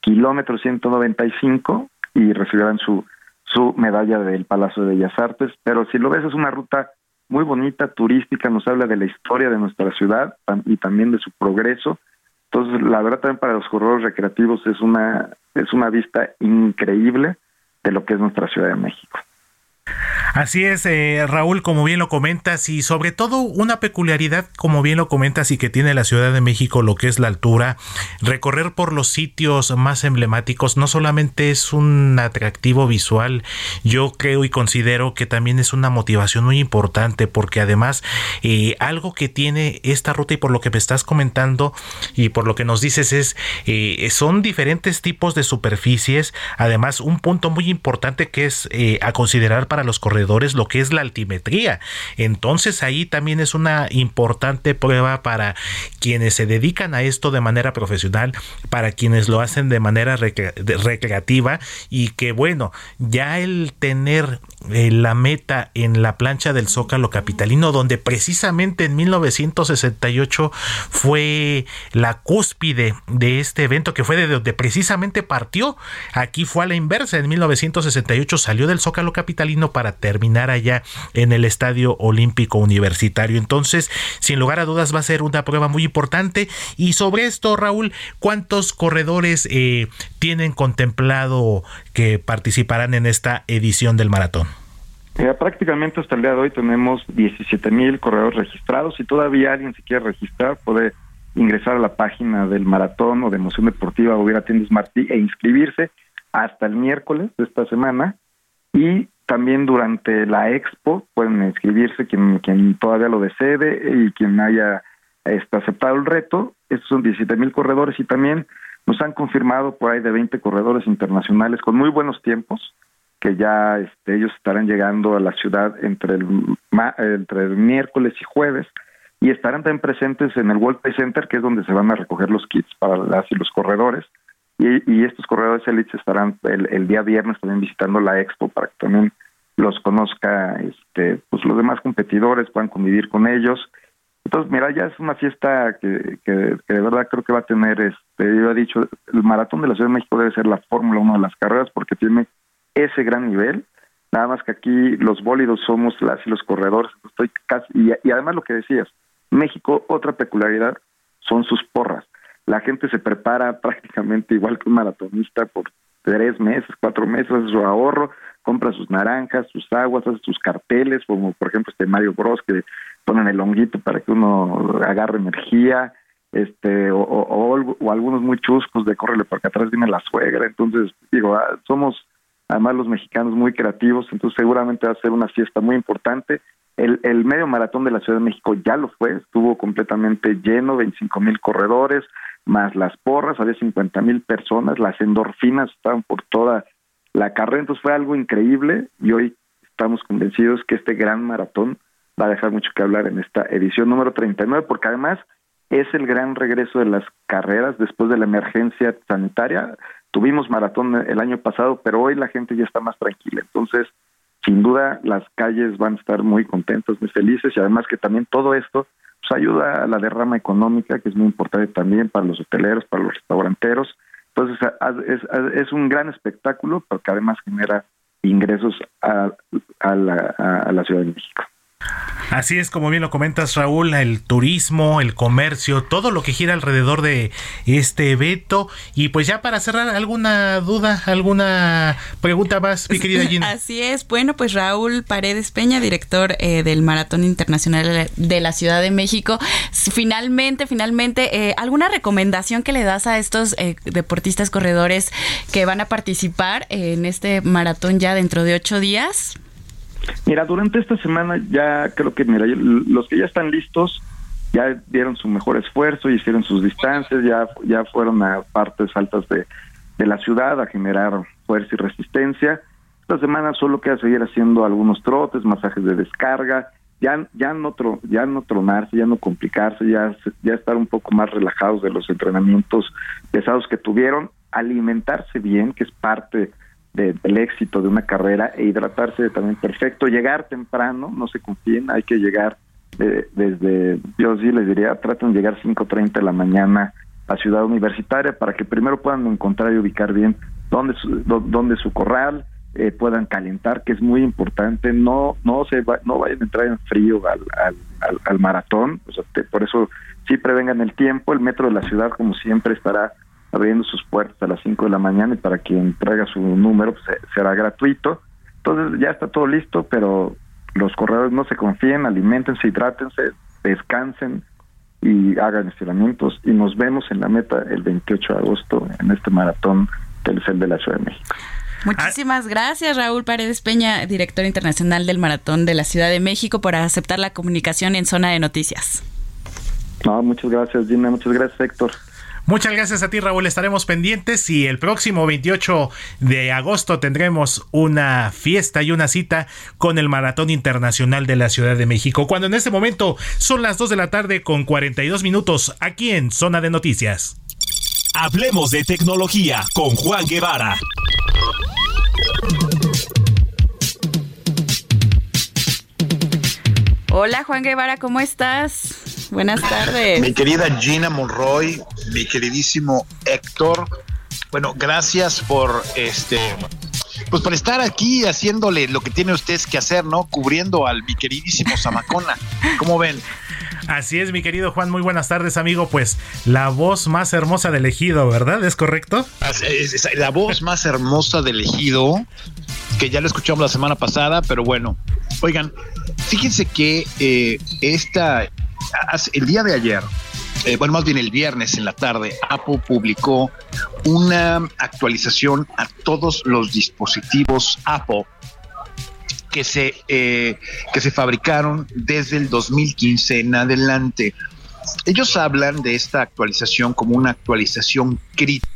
kilómetros 195 y recibirán su, su medalla del Palacio de Bellas Artes, pero si lo ves es una ruta muy bonita, turística, nos habla de la historia de nuestra ciudad y también de su progreso, entonces, la verdad también para los corredores recreativos es una es una vista increíble de lo que es nuestra Ciudad de México. Así es, eh, Raúl, como bien lo comentas, y sobre todo una peculiaridad, como bien lo comentas, y que tiene la Ciudad de México, lo que es la altura, recorrer por los sitios más emblemáticos no solamente es un atractivo visual, yo creo y considero que también es una motivación muy importante, porque además eh, algo que tiene esta ruta y por lo que me estás comentando y por lo que nos dices es, eh, son diferentes tipos de superficies, además un punto muy importante que es a considerar para los corredores lo que es la altimetría. Entonces ahí también es una importante prueba para quienes se dedican a esto de manera profesional, para quienes lo hacen de manera recreativa y que bueno, ya el tener eh, la meta en la plancha del Zócalo Capitalino, donde precisamente en 1968 fue la cúspide de este evento, que fue de donde precisamente partió. Aquí fue a la inversa, en 1968 salió del Zócalo Capitalino para terminar allá en el Estadio Olímpico Universitario. Entonces, sin lugar a dudas, va a ser una prueba muy importante. Y sobre esto, Raúl, ¿cuántos corredores eh, tienen contemplado que participarán en esta edición del maratón? Eh, prácticamente hasta el día de hoy tenemos 17 mil corredores registrados. Si todavía alguien se quiere registrar, puede ingresar a la página del maratón o de emoción deportiva o a Tiendas Martí e inscribirse hasta el miércoles de esta semana. Y también durante la expo pueden inscribirse quien, quien todavía lo desee y quien haya este, aceptado el reto. Estos son 17 mil corredores y también Nos han confirmado por ahí de 20 corredores internacionales con muy buenos tiempos que ya este, ellos estarán llegando a la ciudad entre el, entre el miércoles y jueves y estarán también presentes en el World Trade Center, que es donde se van a recoger los kits para las y los corredores. Y, estos corredores elites estarán el, día viernes también visitando la expo para que también los conozca este pues los demás competidores puedan convivir con ellos entonces mira ya es una fiesta que, que, de verdad creo que va a tener este yo he dicho el maratón de la Ciudad de México debe ser la Fórmula 1 de las carreras porque tiene ese gran nivel. Nada más que aquí los bólidos somos las los corredores. Estoy casi y, además lo que decías México otra peculiaridad son sus porras. La gente se prepara prácticamente igual que un maratonista por tres meses, cuatro meses, su ahorro, compra sus naranjas, sus aguas, hace sus carteles, como por ejemplo este Mario Bros que ponen el honguito para que uno agarre energía, este o, o, algunos muy chuscos de córrele porque atrás viene la suegra, entonces digo, ah, somos además los mexicanos muy creativos, entonces seguramente va a ser una fiesta muy importante. El, el medio maratón de la Ciudad de México ya lo fue, estuvo completamente lleno, 25 mil corredores, más las porras, había 50 mil personas, las endorfinas estaban por toda la carrera, entonces fue algo increíble y hoy estamos convencidos que este gran maratón va a dejar mucho que hablar en esta edición número 39, porque además es el gran regreso de las carreras después de la emergencia sanitaria. Tuvimos maratón el año pasado, pero hoy la gente ya está más tranquila. Entonces, sin duda, las calles van a estar muy contentas, muy felices y además que también todo esto pues, ayuda a la derrama económica, que es muy importante también para los hoteleros, para los restauranteros. Entonces es, un gran espectáculo, porque además genera ingresos a, a, la, a la Ciudad de México. Así es, como bien lo comentas Raúl, el turismo, el comercio, todo lo que gira alrededor de este evento. Y pues ya para cerrar, ¿alguna duda, alguna pregunta más, mi querida Gina? Así es, bueno, pues Raúl Paredes Peña, director eh, del Maratón Internacional de la Ciudad de México. Finalmente, finalmente, eh, ¿alguna recomendación que le das a estos eh, deportistas corredores que van a participar en este maratón ya dentro de ocho días? Mira, durante esta semana ya creo que, mira, los que ya están listos ya dieron su mejor esfuerzo, hicieron sus distancias, ya, ya fueron a partes altas de, de la ciudad a generar fuerza y resistencia. Esta semana solo queda seguir haciendo algunos trotes, masajes de descarga, ya, ya, no, ya no tronarse, ya no complicarse, ya, ya estar un poco más relajados de los entrenamientos pesados que tuvieron, alimentarse bien, que es parte del éxito de una carrera e hidratarse también perfecto, llegar temprano, no se confíen, hay que llegar eh, desde, yo sí les diría, traten de llegar 5.30 de la mañana a Ciudad Universitaria para que primero puedan encontrar y ubicar bien dónde su, dónde su corral, eh, puedan calentar, que es muy importante, no no se no vayan a entrar en frío al, al, al, maratón, por eso sí prevengan el tiempo, el metro de la ciudad como siempre estará abriendo sus puertas a las 5 de la mañana y para quien traiga su número pues, será gratuito. Entonces ya está todo listo, pero los corredores no se confíen, alimentense, hidrátense, descansen y hagan estiramientos y nos vemos en la meta el 28 de agosto en este maratón del CEL de la Ciudad de México. Muchísimas gracias, Raúl Paredes Peña, director internacional del Maratón de la Ciudad de México, por aceptar la comunicación en Zona de Noticias. No, muchas gracias, Gina. Muchas gracias, Héctor. Muchas gracias a ti, Raúl. Estaremos pendientes y el próximo 28 de agosto tendremos una fiesta y una cita con el Maratón Internacional de la Ciudad de México. Cuando en este momento son las 2 de la tarde con 42 minutos aquí en Zona de Noticias. Hablemos de tecnología con Juan Guevara. Hola Juan Guevara, ¿cómo estás? Buenas tardes. Mi querida Gina Monroy, mi queridísimo Héctor. Bueno, gracias por este pues por estar aquí haciéndole lo que tiene ustedes que hacer, ¿no? Cubriendo al mi queridísimo Zamacona. ¿Cómo ven? Así es, mi querido Juan, muy buenas tardes, amigo. Pues la voz más hermosa del ejido, ¿verdad? ¿Es correcto? La voz más hermosa del ejido, que ya lo escuchamos la semana pasada, pero bueno, oigan, fíjense que eh, esta el día de ayer, eh, bueno, más bien el viernes en la tarde, Apple publicó una actualización a todos los dispositivos Apple que se, eh, que se fabricaron desde el 2015 en adelante. ellos hablan de esta actualización como una actualización crítica.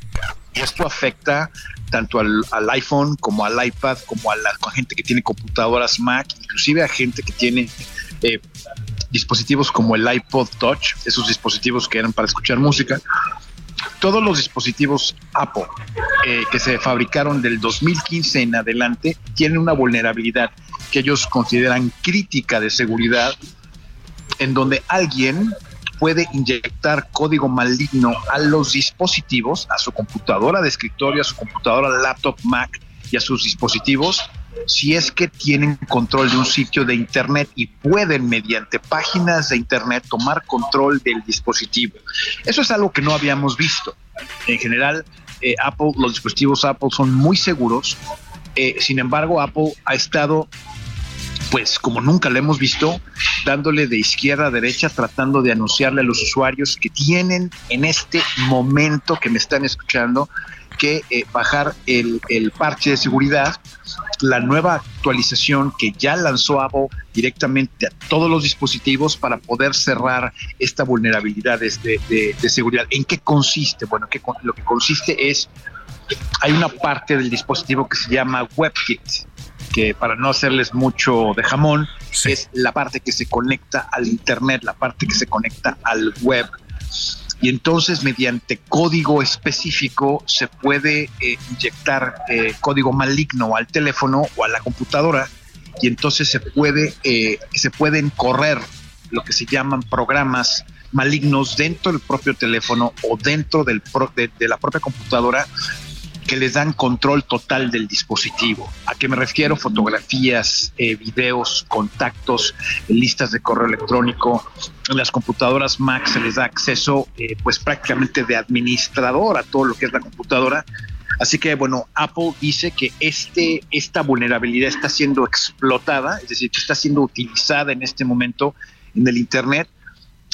Y esto afecta tanto al, iPhone como al iPad, como a la gente que tiene computadoras Mac, inclusive a gente que tiene eh, dispositivos como el iPod Touch, esos dispositivos que eran para escuchar música. Todos los dispositivos Apple eh, que se fabricaron del 2015 en adelante tienen una vulnerabilidad que ellos consideran crítica de seguridad, en donde alguien puede inyectar código maligno a los dispositivos, a su computadora de escritorio, a su computadora laptop Mac y a sus dispositivos, si es que tienen control de un sitio de Internet y pueden mediante páginas de Internet tomar control del dispositivo. Eso es algo que no habíamos visto. En general, eh, Apple, los dispositivos Apple son muy seguros. Eh, sin embargo, Apple ha estado pues como nunca lo hemos visto, dándole de izquierda a derecha, tratando de anunciarle a los usuarios que tienen en este momento que me están escuchando que eh, bajar el, parche de seguridad, la nueva actualización que ya lanzó Apple directamente a todos los dispositivos para poder cerrar esta vulnerabilidad de, de, seguridad. ¿En qué consiste? Bueno, que, lo que consiste es, hay una parte del dispositivo que se llama WebKit que para no hacerles mucho de jamón, es la parte que se conecta al Internet, la parte que se conecta al web. Y entonces mediante código específico se puede eh, inyectar eh, código maligno al teléfono o a la computadora. Y entonces se puede eh, se pueden correr lo que se llaman programas malignos dentro del propio teléfono o dentro del de la propia computadora que les dan control total del dispositivo. ¿A qué me refiero? Fotografías, eh, videos, contactos, listas de correo electrónico. En las computadoras Mac se les da acceso eh, pues prácticamente de administrador a todo lo que es la computadora. Así que bueno, Apple dice que este, esta vulnerabilidad está siendo explotada, es decir, que está siendo utilizada en este momento en el Internet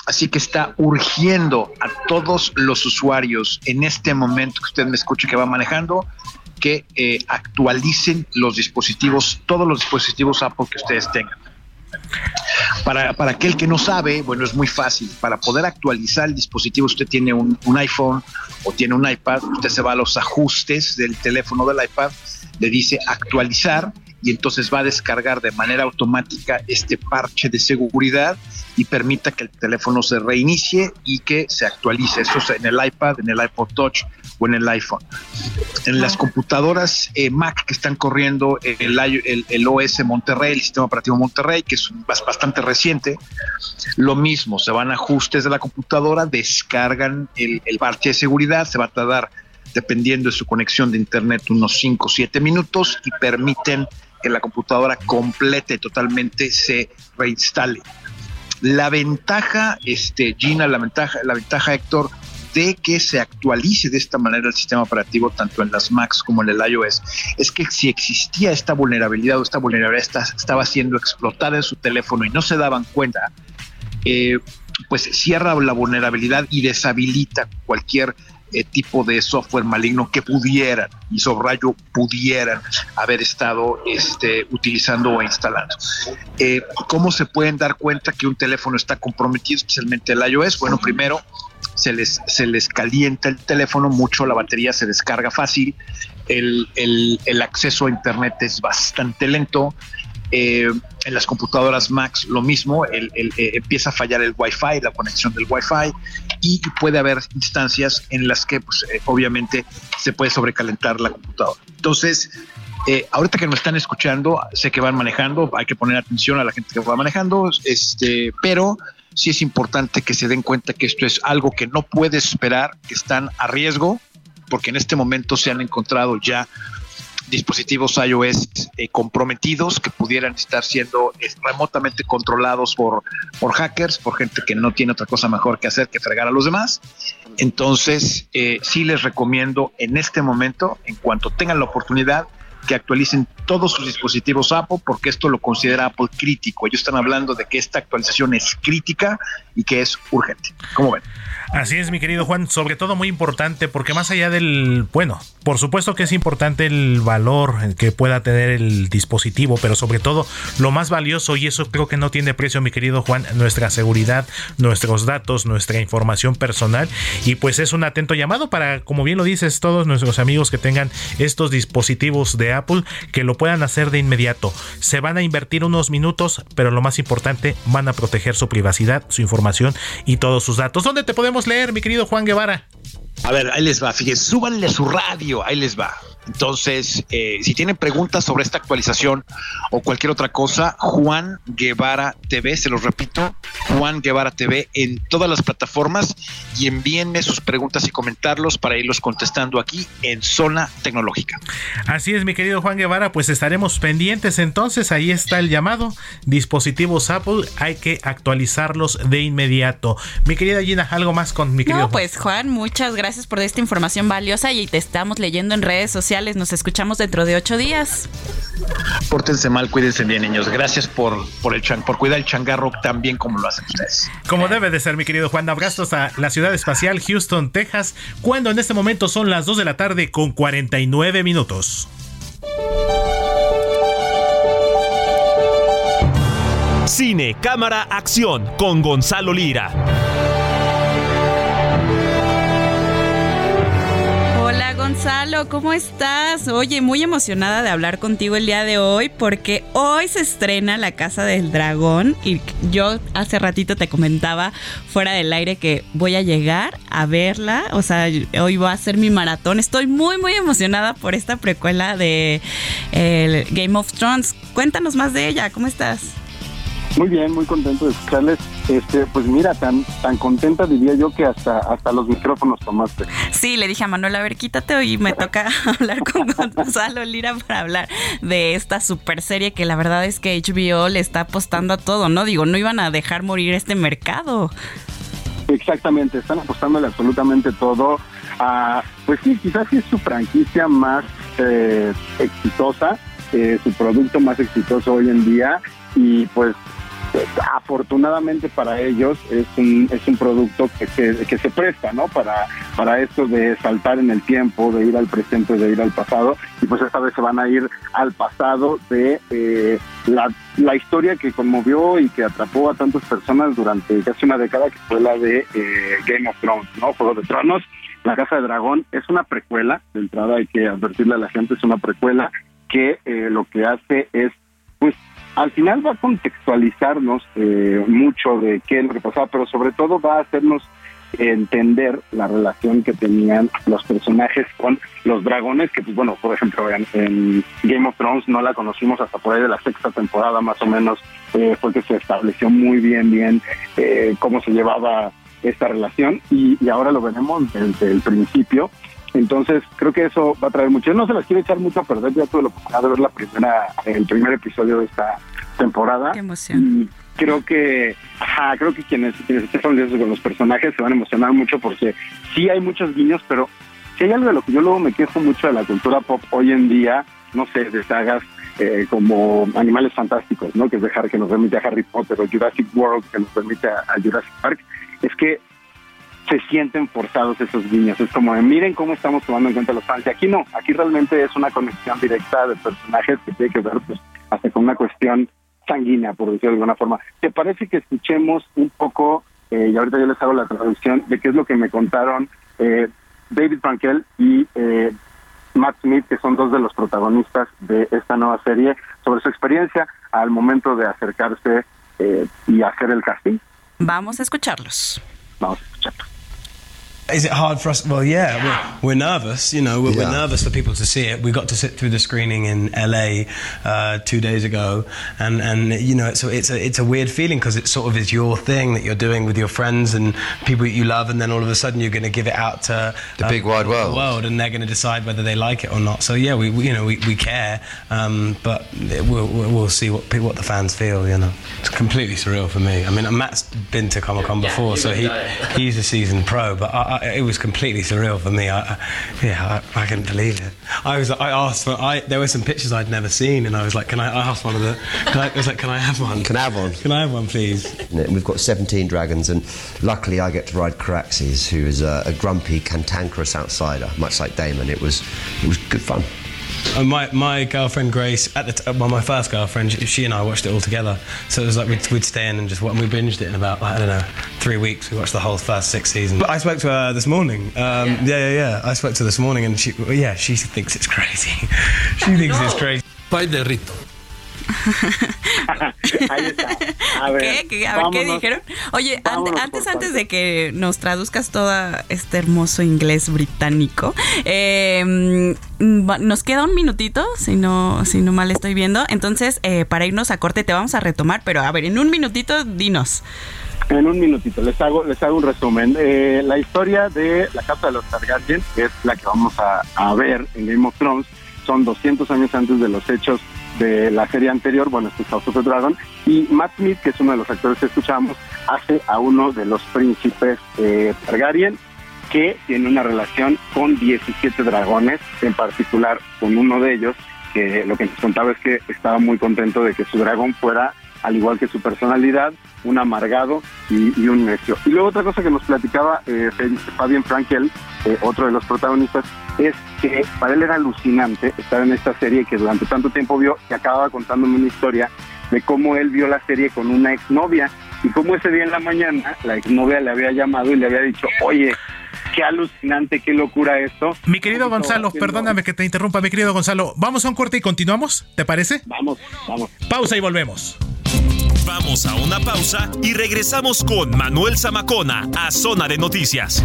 Así que está urgiendo a todos los usuarios en este momento que usted me escuche que va manejando, que eh, actualicen los dispositivos, todos los dispositivos Apple que ustedes tengan. Para, para, aquel que no sabe, bueno, es muy fácil. Para poder actualizar el dispositivo, usted tiene un, un, iPhone o tiene un iPad, usted se va a los ajustes del teléfono del iPad, le dice actualizar y entonces va a descargar de manera automática este parche de seguridad y permita que el teléfono se reinicie y que se actualice. Esto es en el iPad, en el iPod Touch o en el iPhone. En las computadoras eh, Mac que están corriendo el, el, OS Monterrey, el sistema operativo Monterrey, que es bastante reciente, lo mismo, se van a ajustes de la computadora, descargan el, el parche de seguridad, se va a tardar dependiendo de su conexión de internet unos 5 o 7 minutos y permiten que la computadora complete totalmente se reinstale. La ventaja, este, Gina, la ventaja, la ventaja, Héctor, de que se actualice de esta manera el sistema operativo tanto en las Macs como en el iOS es que si existía esta vulnerabilidad o esta vulnerabilidad estaba siendo explotada en su teléfono y no se daban cuenta, eh, pues cierra la vulnerabilidad y deshabilita cualquier eh, tipo de software maligno que pudieran, y subrayo, pudieran haber estado este, utilizando o instalando. Eh, ¿Cómo se pueden dar cuenta que un teléfono está comprometido, especialmente el iOS? Bueno, primero, se les, se les calienta el teléfono mucho, la batería se descarga fácil, el, el acceso a Internet es bastante lento, eh, en las computadoras Macs lo mismo, el, eh, empieza a fallar el Wi-Fi, la conexión del Wi-Fi, y puede haber instancias en las que pues, eh, obviamente se puede sobrecalentar la computadora. Entonces, ahorita que me están escuchando, sé que van manejando, hay que poner atención a la gente que va manejando, este, pero sí es importante que se den cuenta que esto es algo que no puede esperar, que están a riesgo, porque en este momento se han encontrado ya dispositivos iOS eh, comprometidos que pudieran estar siendo eh, remotamente controlados por, por hackers, por gente que no tiene otra cosa mejor que hacer que fregar a los demás. Entonces, eh, sí les recomiendo en este momento, en cuanto tengan la oportunidad, que actualicen todos sus dispositivos Apple porque esto lo considera Apple crítico. Ellos están hablando de que esta actualización es crítica y que es urgente. ¿Cómo ven? Así es, mi querido Juan, sobre todo muy importante porque más allá del, bueno, por supuesto que es importante el valor que pueda tener el dispositivo, pero sobre todo lo más valioso y eso creo que no tiene precio, mi querido Juan, nuestra seguridad, nuestros datos, nuestra información personal y pues es un atento llamado para, como bien lo dices, todos nuestros amigos que tengan estos dispositivos de Apple que lo puedan hacer de inmediato. Se van a invertir unos minutos, pero lo más importante, van a proteger su privacidad, su información y todos sus datos. ¿Dónde te podemos leer, mi querido Juan Guevara? A ver, ahí les va, fíjense, súbanle su radio, ahí les va. Entonces, eh, si tienen preguntas sobre esta actualización o cualquier otra cosa, Juan Guevara TV, se los repito, Juan Guevara TV en todas las plataformas y envíenme sus preguntas y comentarlos para irlos contestando aquí en Zona Tecnológica. Así es, mi querido Juan Guevara, pues estaremos pendientes entonces, ahí está el llamado, dispositivos Apple, hay que actualizarlos de inmediato. Mi querida Gina, algo más con mi querido No, pues Juan, muchas gracias por esta información valiosa y te estamos leyendo en redes sociales nos escuchamos dentro de ocho días. Pórtense mal, cuídense bien, niños. Gracias por, por, el por cuidar el changarro tan bien como lo hacen ustedes. Como debe de ser, mi querido Juan. Abrazos a la ciudad espacial Houston, Texas, cuando en este momento son las 2 de la tarde con 49 minutos. Cine, cámara, acción con Gonzalo Lira. Gonzalo, ¿cómo estás? Oye, muy emocionada de hablar contigo el día de hoy porque hoy se estrena La Casa del Dragón y yo hace ratito te comentaba fuera del aire que voy a llegar a verla, o sea, hoy va a ser mi maratón. Estoy muy muy emocionada por esta precuela de Game of Thrones. Cuéntanos más de ella, ¿cómo estás? Muy bien, muy contento de escucharles. Este, pues mira, tan, tan contenta diría yo que hasta, hasta los micrófonos tomaste. Sí, le dije a Manuel, a ver, quítate y me toca hablar con Gonzalo Lira para hablar de esta super serie que la verdad es que HBO le está apostando a todo, ¿no? Digo, no iban a dejar morir este mercado. Exactamente, están apostándole absolutamente todo. A, pues sí, quizás es su franquicia más eh, exitosa, eh, su producto más exitoso hoy en día y pues afortunadamente para ellos es un, es un producto que se, que se presta, ¿no? Para, para esto de saltar en el tiempo, de ir al presente, de ir al pasado, y pues esta vez se van a ir al pasado de eh, la, la, historia que conmovió y que atrapó a tantas personas durante casi una década, que fue la de eh, Game of Thrones, ¿no? Juego de Tronos. La Casa de Dragón es una precuela, de entrada hay que advertirle a la gente, es una precuela que eh, lo que hace es pues al final va a contextualizarnos eh, mucho de qué es lo que pasaba, pero sobre todo va a hacernos entender la relación que tenían los personajes con los dragones, que pues bueno, por ejemplo, en, Game of Thrones no la conocimos hasta por ahí de la sexta temporada más o menos, eh, fue que se estableció muy bien, bien eh, cómo se llevaba esta relación y, y ahora lo veremos desde el principio entonces, creo que eso va a traer mucho. Yo no se las quiero echar mucho a perder, ya tuve la oportunidad de ver la primera, el primer episodio de esta temporada. Qué emoción. Y creo que, ajá, creo que quienes, quienes estén familiarizados con los personajes se van a emocionar mucho porque sí hay muchos guiños, pero si hay algo de lo que yo luego me quejo mucho de la cultura pop hoy en día, no sé, de sagas eh, como Animales Fantásticos, ¿no? Que es dejar que nos permite a Harry Potter o Jurassic World que nos permite a Jurassic Park, es que se sienten forzados esos guiños. Es como miren cómo estamos tomando en cuenta los fans. Y aquí no, aquí realmente es una conexión directa de personajes que tiene que ver pues, hasta con una cuestión sanguínea, por decirlo de alguna forma. ¿Te parece que escuchemos un poco, eh, y ahorita yo les hago la traducción, de qué es lo que me contaron eh, David Frankel y eh, Matt Smith, que son dos de los protagonistas de esta nueva serie, sobre su experiencia al momento de acercarse y hacer el casting? Vamos a escucharlos. Vamos a escucharlos. Is it hard for us? Well, yeah, we're, we're nervous. You know, we're, yeah. we're, nervous for people to see it. We got to sit through the screening in LA uh, two days ago, and and you know, it's a, it's a it's a weird feeling because it sort of is your thing that you're doing with your friends and people that you love, and then all of a sudden you're going to give it out to the uh, big wide world. The world, and they're going to decide whether they like it or not. So yeah, we, we you know we, we care, um, but we'll, we'll see what what the fans feel. You know, it's completely surreal for me. I mean, Matt's been to Comic Con before, so he he's a seasoned pro, but I, I, it was completely surreal for me. I, I yeah, I, I couldn't believe it. I was, I asked for, I there were some pictures I'd never seen, and I was like, can I, I asked one of the, I, I was like, can I have one? Can I have one? Can I have one, please? We've got 17 dragons, and luckily I get to ride Caraxes, who is a, a grumpy, cantankerous outsider, much like Damon. It was, it was good fun. Uh, my my girlfriend Grace at the t- well my first girlfriend she, she and I watched it all together. So it was like we'd, we'd stay in and just and we binged it in about like, I don't know three weeks. We watched the whole first six seasons. But I spoke to her this morning. Um, yeah. yeah yeah yeah. I spoke to her this morning and she yeah she thinks it's crazy. She thinks it's crazy. Pai de Rito Ahí está. A ver, ¿Qué? ¿Qué? A ver, ¿qué dijeron? Oye, ante, antes, antes de que nos traduzcas todo este hermoso inglés británico, eh, nos queda un minutito, si no, si no mal estoy viendo. Entonces, eh, para irnos a corte te vamos a retomar, pero a ver, en un minutito, dinos. En un minutito, les hago, les hago un resumen. Eh, la historia de la Casa de los Targaryen, que es la que vamos a, a ver en Game of Thrones, son 200 años antes de los hechos de la serie anterior, bueno, este es House of the Dragon, y Matt Smith, que es uno de los actores que escuchamos, hace a uno de los príncipes eh, Targaryen, que tiene una relación con 17 dragones, en particular con uno de ellos, que lo que nos contaba es que estaba muy contento de que su dragón fuera, al igual que su personalidad, un amargado y, y un necio. Y luego otra cosa que nos platicaba eh, Fabián Frankel, eh, otro de los protagonistas, es que para él era alucinante estar en esta serie que durante tanto tiempo vio y acababa contándome una historia de cómo él vio la serie con una exnovia y cómo ese día en la mañana la exnovia le había llamado y le había dicho, oye, qué alucinante, qué locura esto. Mi querido Gonzalo, perdóname que te interrumpa, mi querido Gonzalo, vamos a un corte y continuamos, ¿te parece? Vamos, vamos. Pausa y volvemos. Vamos a una pausa y regresamos con Manuel Zamacona a Zona de Noticias.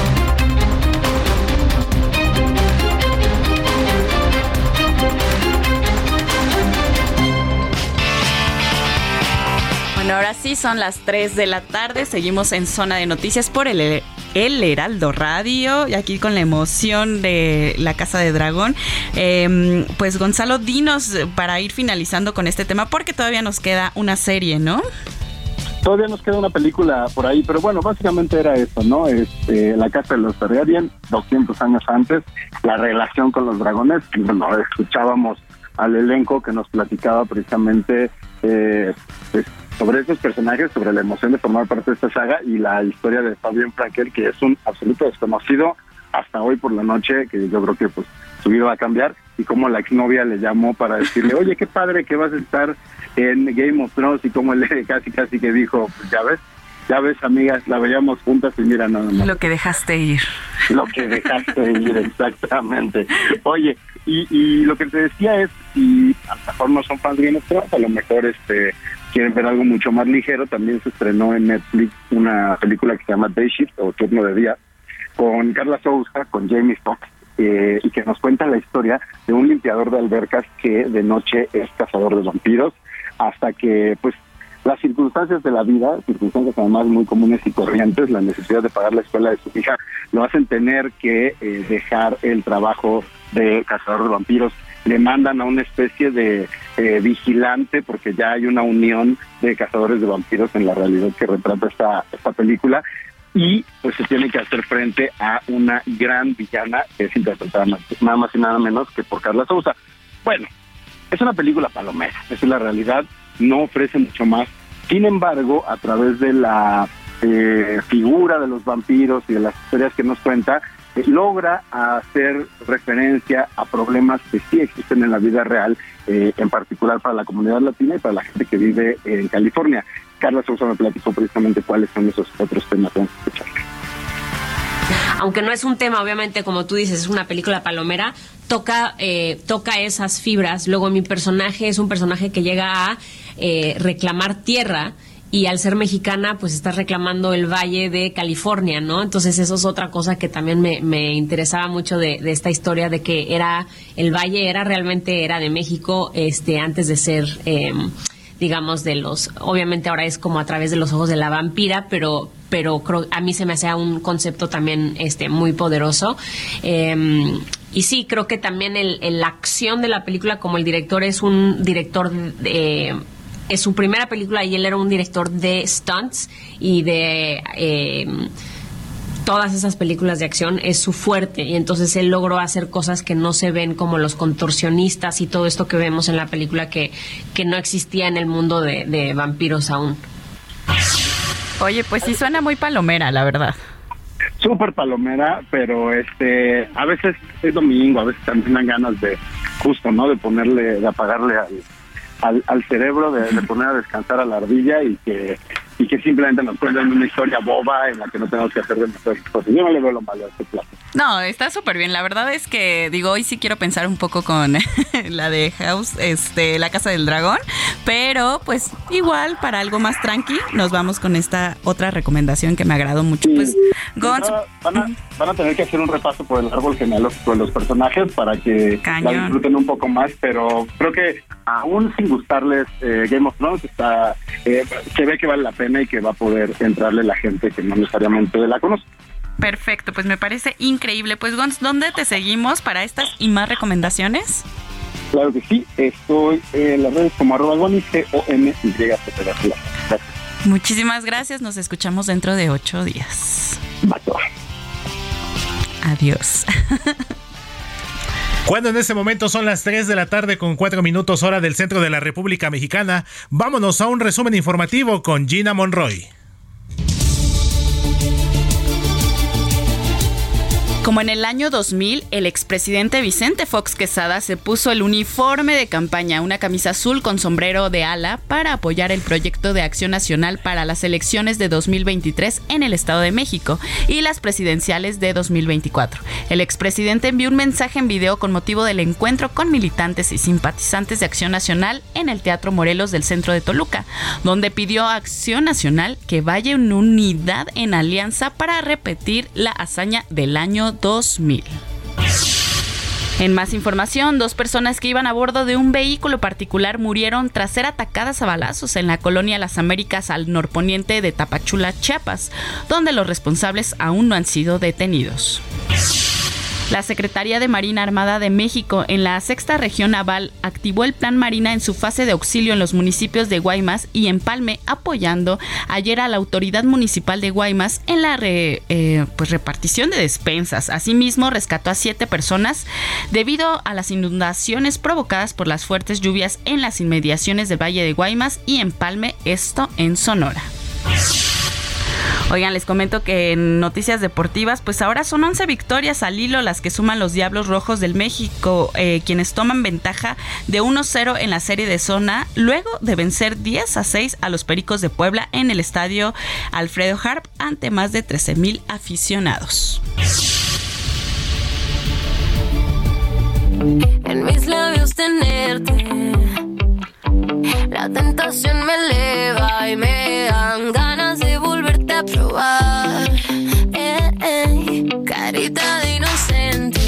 Son las 3 de la tarde. Seguimos en zona de noticias por el, el Heraldo Radio. Y aquí con la emoción de la Casa de Dragón. Eh, pues Gonzalo, dinos para ir finalizando con este tema, porque todavía nos queda una serie, ¿no? Todavía nos queda una película por ahí, pero bueno, básicamente era eso, ¿no? Este, la Casa de los Targaryen, 200 años antes, la relación con los dragones, bueno, escuchábamos al elenco que nos platicaba precisamente eh, pues, sobre estos personajes, sobre la emoción de formar parte de esta saga y la historia de Fabián Frankel, que es un absoluto desconocido hasta hoy por la noche, que yo creo que pues su vida va a cambiar, y como la exnovia le llamó para decirle, oye, qué padre que vas a estar en Game of Thrones, y como él casi casi que dijo, pues ya ves, ya ves amigas, la veíamos juntas y mira nada más. Lo que dejaste ir. Lo que dejaste ir, exactamente. Oye, y, y lo que te decía es, si a lo mejor no son fans de Game of Thrones, a lo mejor este quieren ver algo mucho más ligero, también se estrenó en Netflix una película que se llama Day Shift o Turno de Día, con Carla Souza, con Jamie Foxx, eh, y que nos cuenta la historia de un limpiador de albercas que de noche es cazador de vampiros, hasta que pues las circunstancias de la vida, circunstancias además muy comunes y corrientes, la necesidad de pagar la escuela de su hija, lo hacen tener que eh, dejar el trabajo de cazador de vampiros le mandan a una especie de eh, vigilante porque ya hay una unión de cazadores de vampiros en la realidad que retrata esta, esta película y pues se tiene que hacer frente a una gran villana que es interpretada nada más y nada menos que por Carla Souza. Bueno, es una película palomera, es la realidad, no ofrece mucho más. Sin embargo, a través de la eh, figura de los vampiros y de las historias que nos cuenta, logra hacer referencia a problemas que sí existen en la vida real, eh, en particular para la comunidad latina y para la gente que vive en California. Carla Sousa me platicó precisamente cuáles son esos otros temas. Vamos a escuchar. aunque no es un tema, obviamente, como tú dices, es una película palomera, toca, eh, toca esas fibras. Luego mi personaje es un personaje que llega a eh, reclamar tierra y al ser mexicana, pues está reclamando el Valle de California, ¿no? Entonces eso es otra cosa que también me, me interesaba mucho de, de, esta historia, de que era, el Valle era realmente, era de México, este, antes de ser, eh, digamos, de los, obviamente ahora es como a través de los ojos de la vampira, pero, pero a mí se me hacía un concepto también, este, muy poderoso. Eh, y sí, creo que también el, la acción de la película, como el director es un director de, es su primera película y él era un director de stunts y de eh, todas esas películas de acción es su fuerte y entonces él logró hacer cosas que no se ven como los contorsionistas y todo esto que vemos en la película que, que no existía en el mundo de, de vampiros aún. Oye, pues sí suena muy palomera, la verdad súper palomera, pero este a veces es domingo, a veces también dan ganas de justo, ¿no? De ponerle, de apagarle al, al, al cerebro, de, de, poner a descansar a la ardilla y que y que simplemente nos cuenten una historia boba en la que no tenemos que hacer demasiadas cosas. Yo no le veo lo malo a este plato. No, está súper bien. La verdad es que, digo, hoy sí quiero pensar un poco con la de House, este, La Casa del Dragón, pero pues igual para algo más tranqui, nos vamos con esta otra recomendación que me agradó mucho. Sí. Pues, Gons... Van a, van a tener que hacer un repaso por el árbol genealógico de los personajes para que Cañón. la disfruten un poco más, pero creo que aún sin gustarles eh, Game of Thrones, está, eh, se ve que vale la pena y que va a poder entrarle la gente que no necesariamente la conoce. Perfecto, pues me parece increíble. Pues Gons, ¿dónde te seguimos para estas y más recomendaciones? Claro que sí, estoy en las redes como arroba Goni, C-O-M-Y. Muchísimas gracias, nos escuchamos dentro de ocho días. Adiós. Cuando en este momento son las 3 de la tarde con 4 minutos hora del centro de la República Mexicana, vámonos a un resumen informativo con Gina Monroy. Como en el año 2000, el expresidente Vicente Fox Quesada se puso el uniforme de campaña, una camisa azul con sombrero de ala, para apoyar el proyecto de acción nacional para las elecciones de 2023 en el Estado de México y las presidenciales de 2024. El expresidente envió un mensaje en video con motivo del encuentro con militantes y simpatizantes de Acción Nacional en el Teatro Morelos del centro de Toluca, donde pidió a Acción Nacional que vaya en unidad en alianza para repetir la hazaña del año 2000. En más información, dos personas que iban a bordo de un vehículo particular murieron tras ser atacadas a balazos en la colonia Las Américas al norponiente de Tapachula, Chiapas, donde los responsables aún no han sido detenidos. La Secretaría de Marina Armada de México en la sexta región naval activó el Plan Marina en su fase de auxilio en los municipios de Guaymas y Empalme, apoyando ayer a la autoridad municipal de Guaymas en la eh, pues repartición de despensas. Asimismo, rescató a siete personas debido a las inundaciones provocadas por las fuertes lluvias en las inmediaciones del Valle de Guaymas y Empalme, esto en Sonora. Oigan, les comento que en noticias deportivas, pues ahora son 11 victorias al hilo las que suman los Diablos Rojos del México, eh, quienes toman ventaja de 1-0 en la serie de zona, luego de vencer 10 a 6 a los Pericos de Puebla en el estadio Alfredo Harp ante más de 13 mil aficionados. En mis labios tenerte, la tentación me eleva y me dan ganas de volverte a probar. Eh, eh, carita de inocente.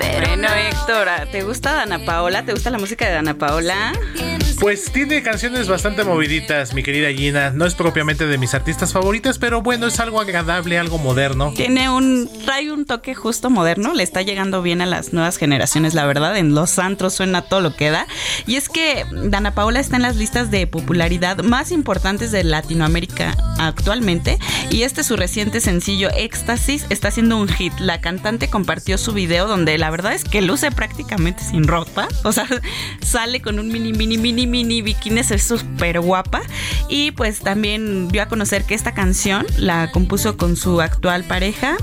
Pero bueno, Héctor, ¿te gusta Dana Paola? ¿Te gusta la música de Dana Paola? Pues tiene canciones bastante moviditas, mi querida Gina. No es propiamente de mis artistas favoritas, pero bueno, es algo agradable, algo moderno. Tiene un, trae un toque justo moderno, le está llegando bien a las nuevas generaciones, la verdad. En los antros suena todo lo que da. Y es que Dana Paola está en las listas de popularidad más importantes de Latinoamérica actualmente. Y este su reciente sencillo, Éxtasis, está siendo un hit. La cantante compartió su video donde la verdad es que luce prácticamente sin ropa. O sea, sale con un mini, mini, mini, mini bikinis, es súper guapa. Y pues también dio a conocer que esta canción la compuso con su actual pareja,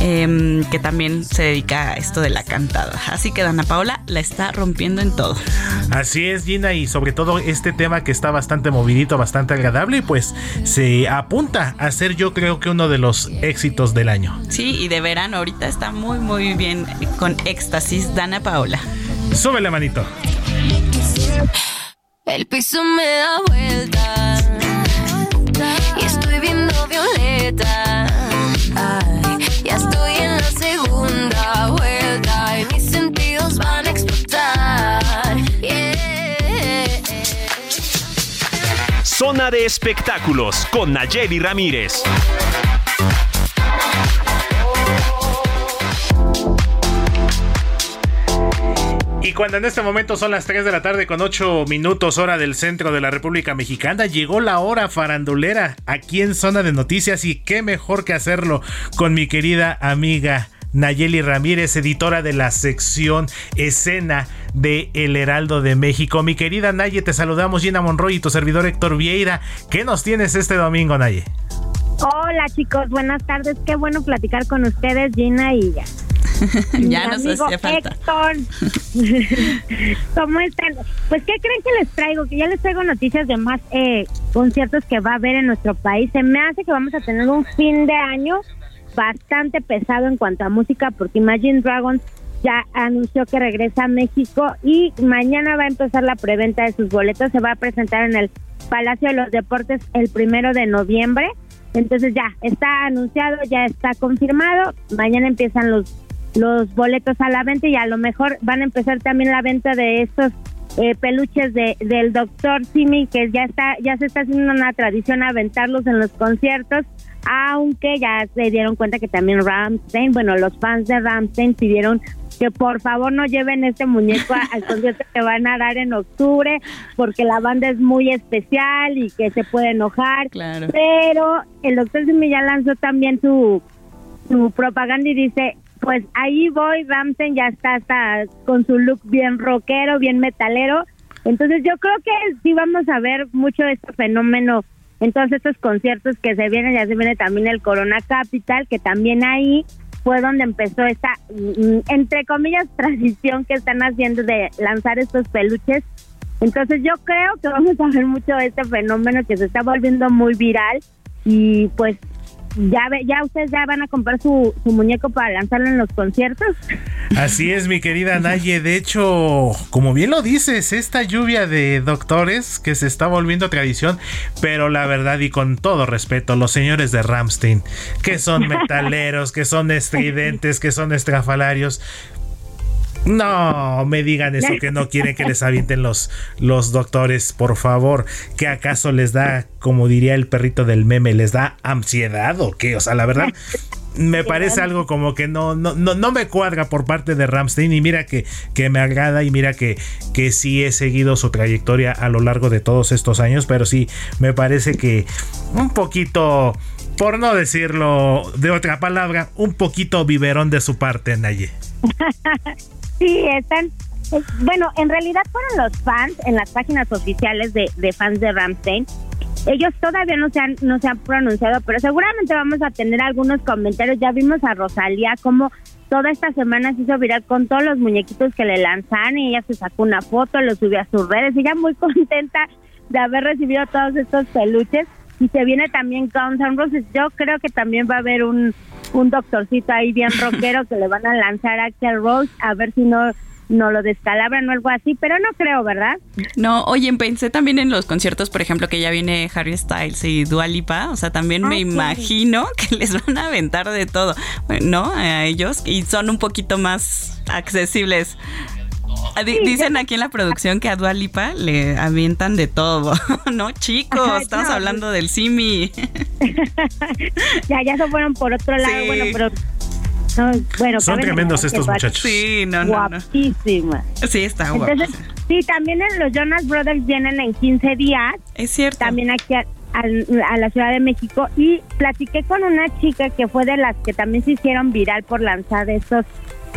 em, que también se dedica a esto de la cantada. Así que Dana Paola la está rompiendo en todo. Así es, Gina, y sobre todo este tema que está bastante movidito, bastante agradable, y pues se apunta a ser yo creo que uno de los éxitos del año. Sí, y de verano ahorita está muy muy bien con éxtasis Dana Paola. Súbele manito. El piso me da vuelta y estoy viendo violeta. Ay, ya estoy en la segunda vuelta y mis sentidos van a explotar. Yeah. Zona de espectáculos con Nayeli Ramírez. Y cuando en este momento son las 3 de la tarde con 8 minutos hora del centro de la República Mexicana, llegó la hora farandulera aquí en Zona de Noticias y qué mejor que hacerlo con mi querida amiga Nayeli Ramírez, editora de la sección escena de El Heraldo de México. Mi querida Naye, te saludamos Gina Monroy y tu servidor Héctor Vieira. ¿Qué nos tienes este domingo, Naye? Hola chicos, buenas tardes. Qué bueno platicar con ustedes, Gina y ya. ya nos amigo hacía falta. Héctor. ¿Cómo están? Pues, ¿qué creen que les traigo? Que ya les traigo noticias de más eh, conciertos que va a haber en nuestro país. Se me hace que vamos a tener un fin de año bastante pesado en cuanto a música, porque Imagine Dragons ya anunció que regresa a México y mañana va a empezar la preventa de sus boletos. Se va a presentar en el Palacio de los Deportes el primero de noviembre. Entonces ya está anunciado, ya está confirmado. Mañana empiezan los los boletos a la venta y a lo mejor van a empezar también la venta de estos eh, peluches de, del doctor Simi que ya está ya se está haciendo una tradición aventarlos en los conciertos aunque ya se dieron cuenta que también Ramstein bueno los fans de Ramstein pidieron que por favor no lleven este muñeco a- al concierto que van a dar en octubre porque la banda es muy especial y que se puede enojar Claro. pero el doctor Simi ya lanzó también su su propaganda y dice, pues ahí voy, Ramsen ya está hasta con su look bien rockero, bien metalero. Entonces yo creo que sí vamos a ver mucho de este fenómeno en todos estos conciertos que se vienen, ya se viene también el Corona Capital, que también ahí fue donde empezó esta, mm, entre comillas, transición que están haciendo de lanzar estos peluches. Entonces yo creo que vamos a ver mucho de este fenómeno que se está volviendo muy viral y pues ya ya ustedes ya van a comprar su, su muñeco para lanzarlo en los conciertos. Así es, mi querida Naye. De hecho, como bien lo dices, esta lluvia de doctores que se está volviendo tradición, pero la verdad y con todo respeto, los señores de Ramstein, que son metaleros, que son estridentes, que son estrafalarios. No me digan eso que no quieren que les avienten los, los doctores, por favor. ¿Que acaso les da, como diría el perrito del meme, les da ansiedad o qué? O sea, la verdad, me parece algo como que no, no, no, no me cuadra por parte de Ramstein. Y mira que, que me agrada y mira que, que sí he seguido su trayectoria a lo largo de todos estos años. Pero sí, me parece que un poquito, por no decirlo de otra palabra, un poquito biberón de su parte, Naye. sí, están. eh, Bueno, en realidad fueron los fans en las páginas oficiales de, fans de Ramstein. Ellos todavía no se, han, no se han pronunciado, pero seguramente vamos a tener algunos comentarios. Ya vimos a Rosalía como toda esta semana se hizo viral con todos los muñequitos que le lanzan y ella se sacó una foto, lo subió a sus redes. Ella muy contenta de haber recibido todos estos peluches. Y se viene también Guns N' Roses. Yo creo que también va a haber un, un doctorcito ahí bien rockero que le van a lanzar a Axel Rose a ver si no, no lo descalabran o algo así, pero no creo, ¿verdad? No, oye, pensé también en los conciertos, por ejemplo, que ya viene Harry Styles y Dua Lipa, o sea, también Ah, me sí. imagino que les van a aventar de todo, ¿no? A ellos y son un poquito más accesibles. Ah, di- Dicen aquí en la producción que a Dua Lipa le avientan de todo, ¿no? Chicos, Ajá, estamos no, hablando del Simi. ya, ya se fueron por otro lado, Sí. bueno, pero... no, bueno, Son tremendos estos muchachos. Sí, no, no, no. Guapísima. Sí, está. Entonces, sí, también los Jonas Brothers vienen en 15 días. Es cierto. También aquí a, al- a la Ciudad de México. Y platiqué con una chica que fue de las que también se hicieron viral por lanzar estos,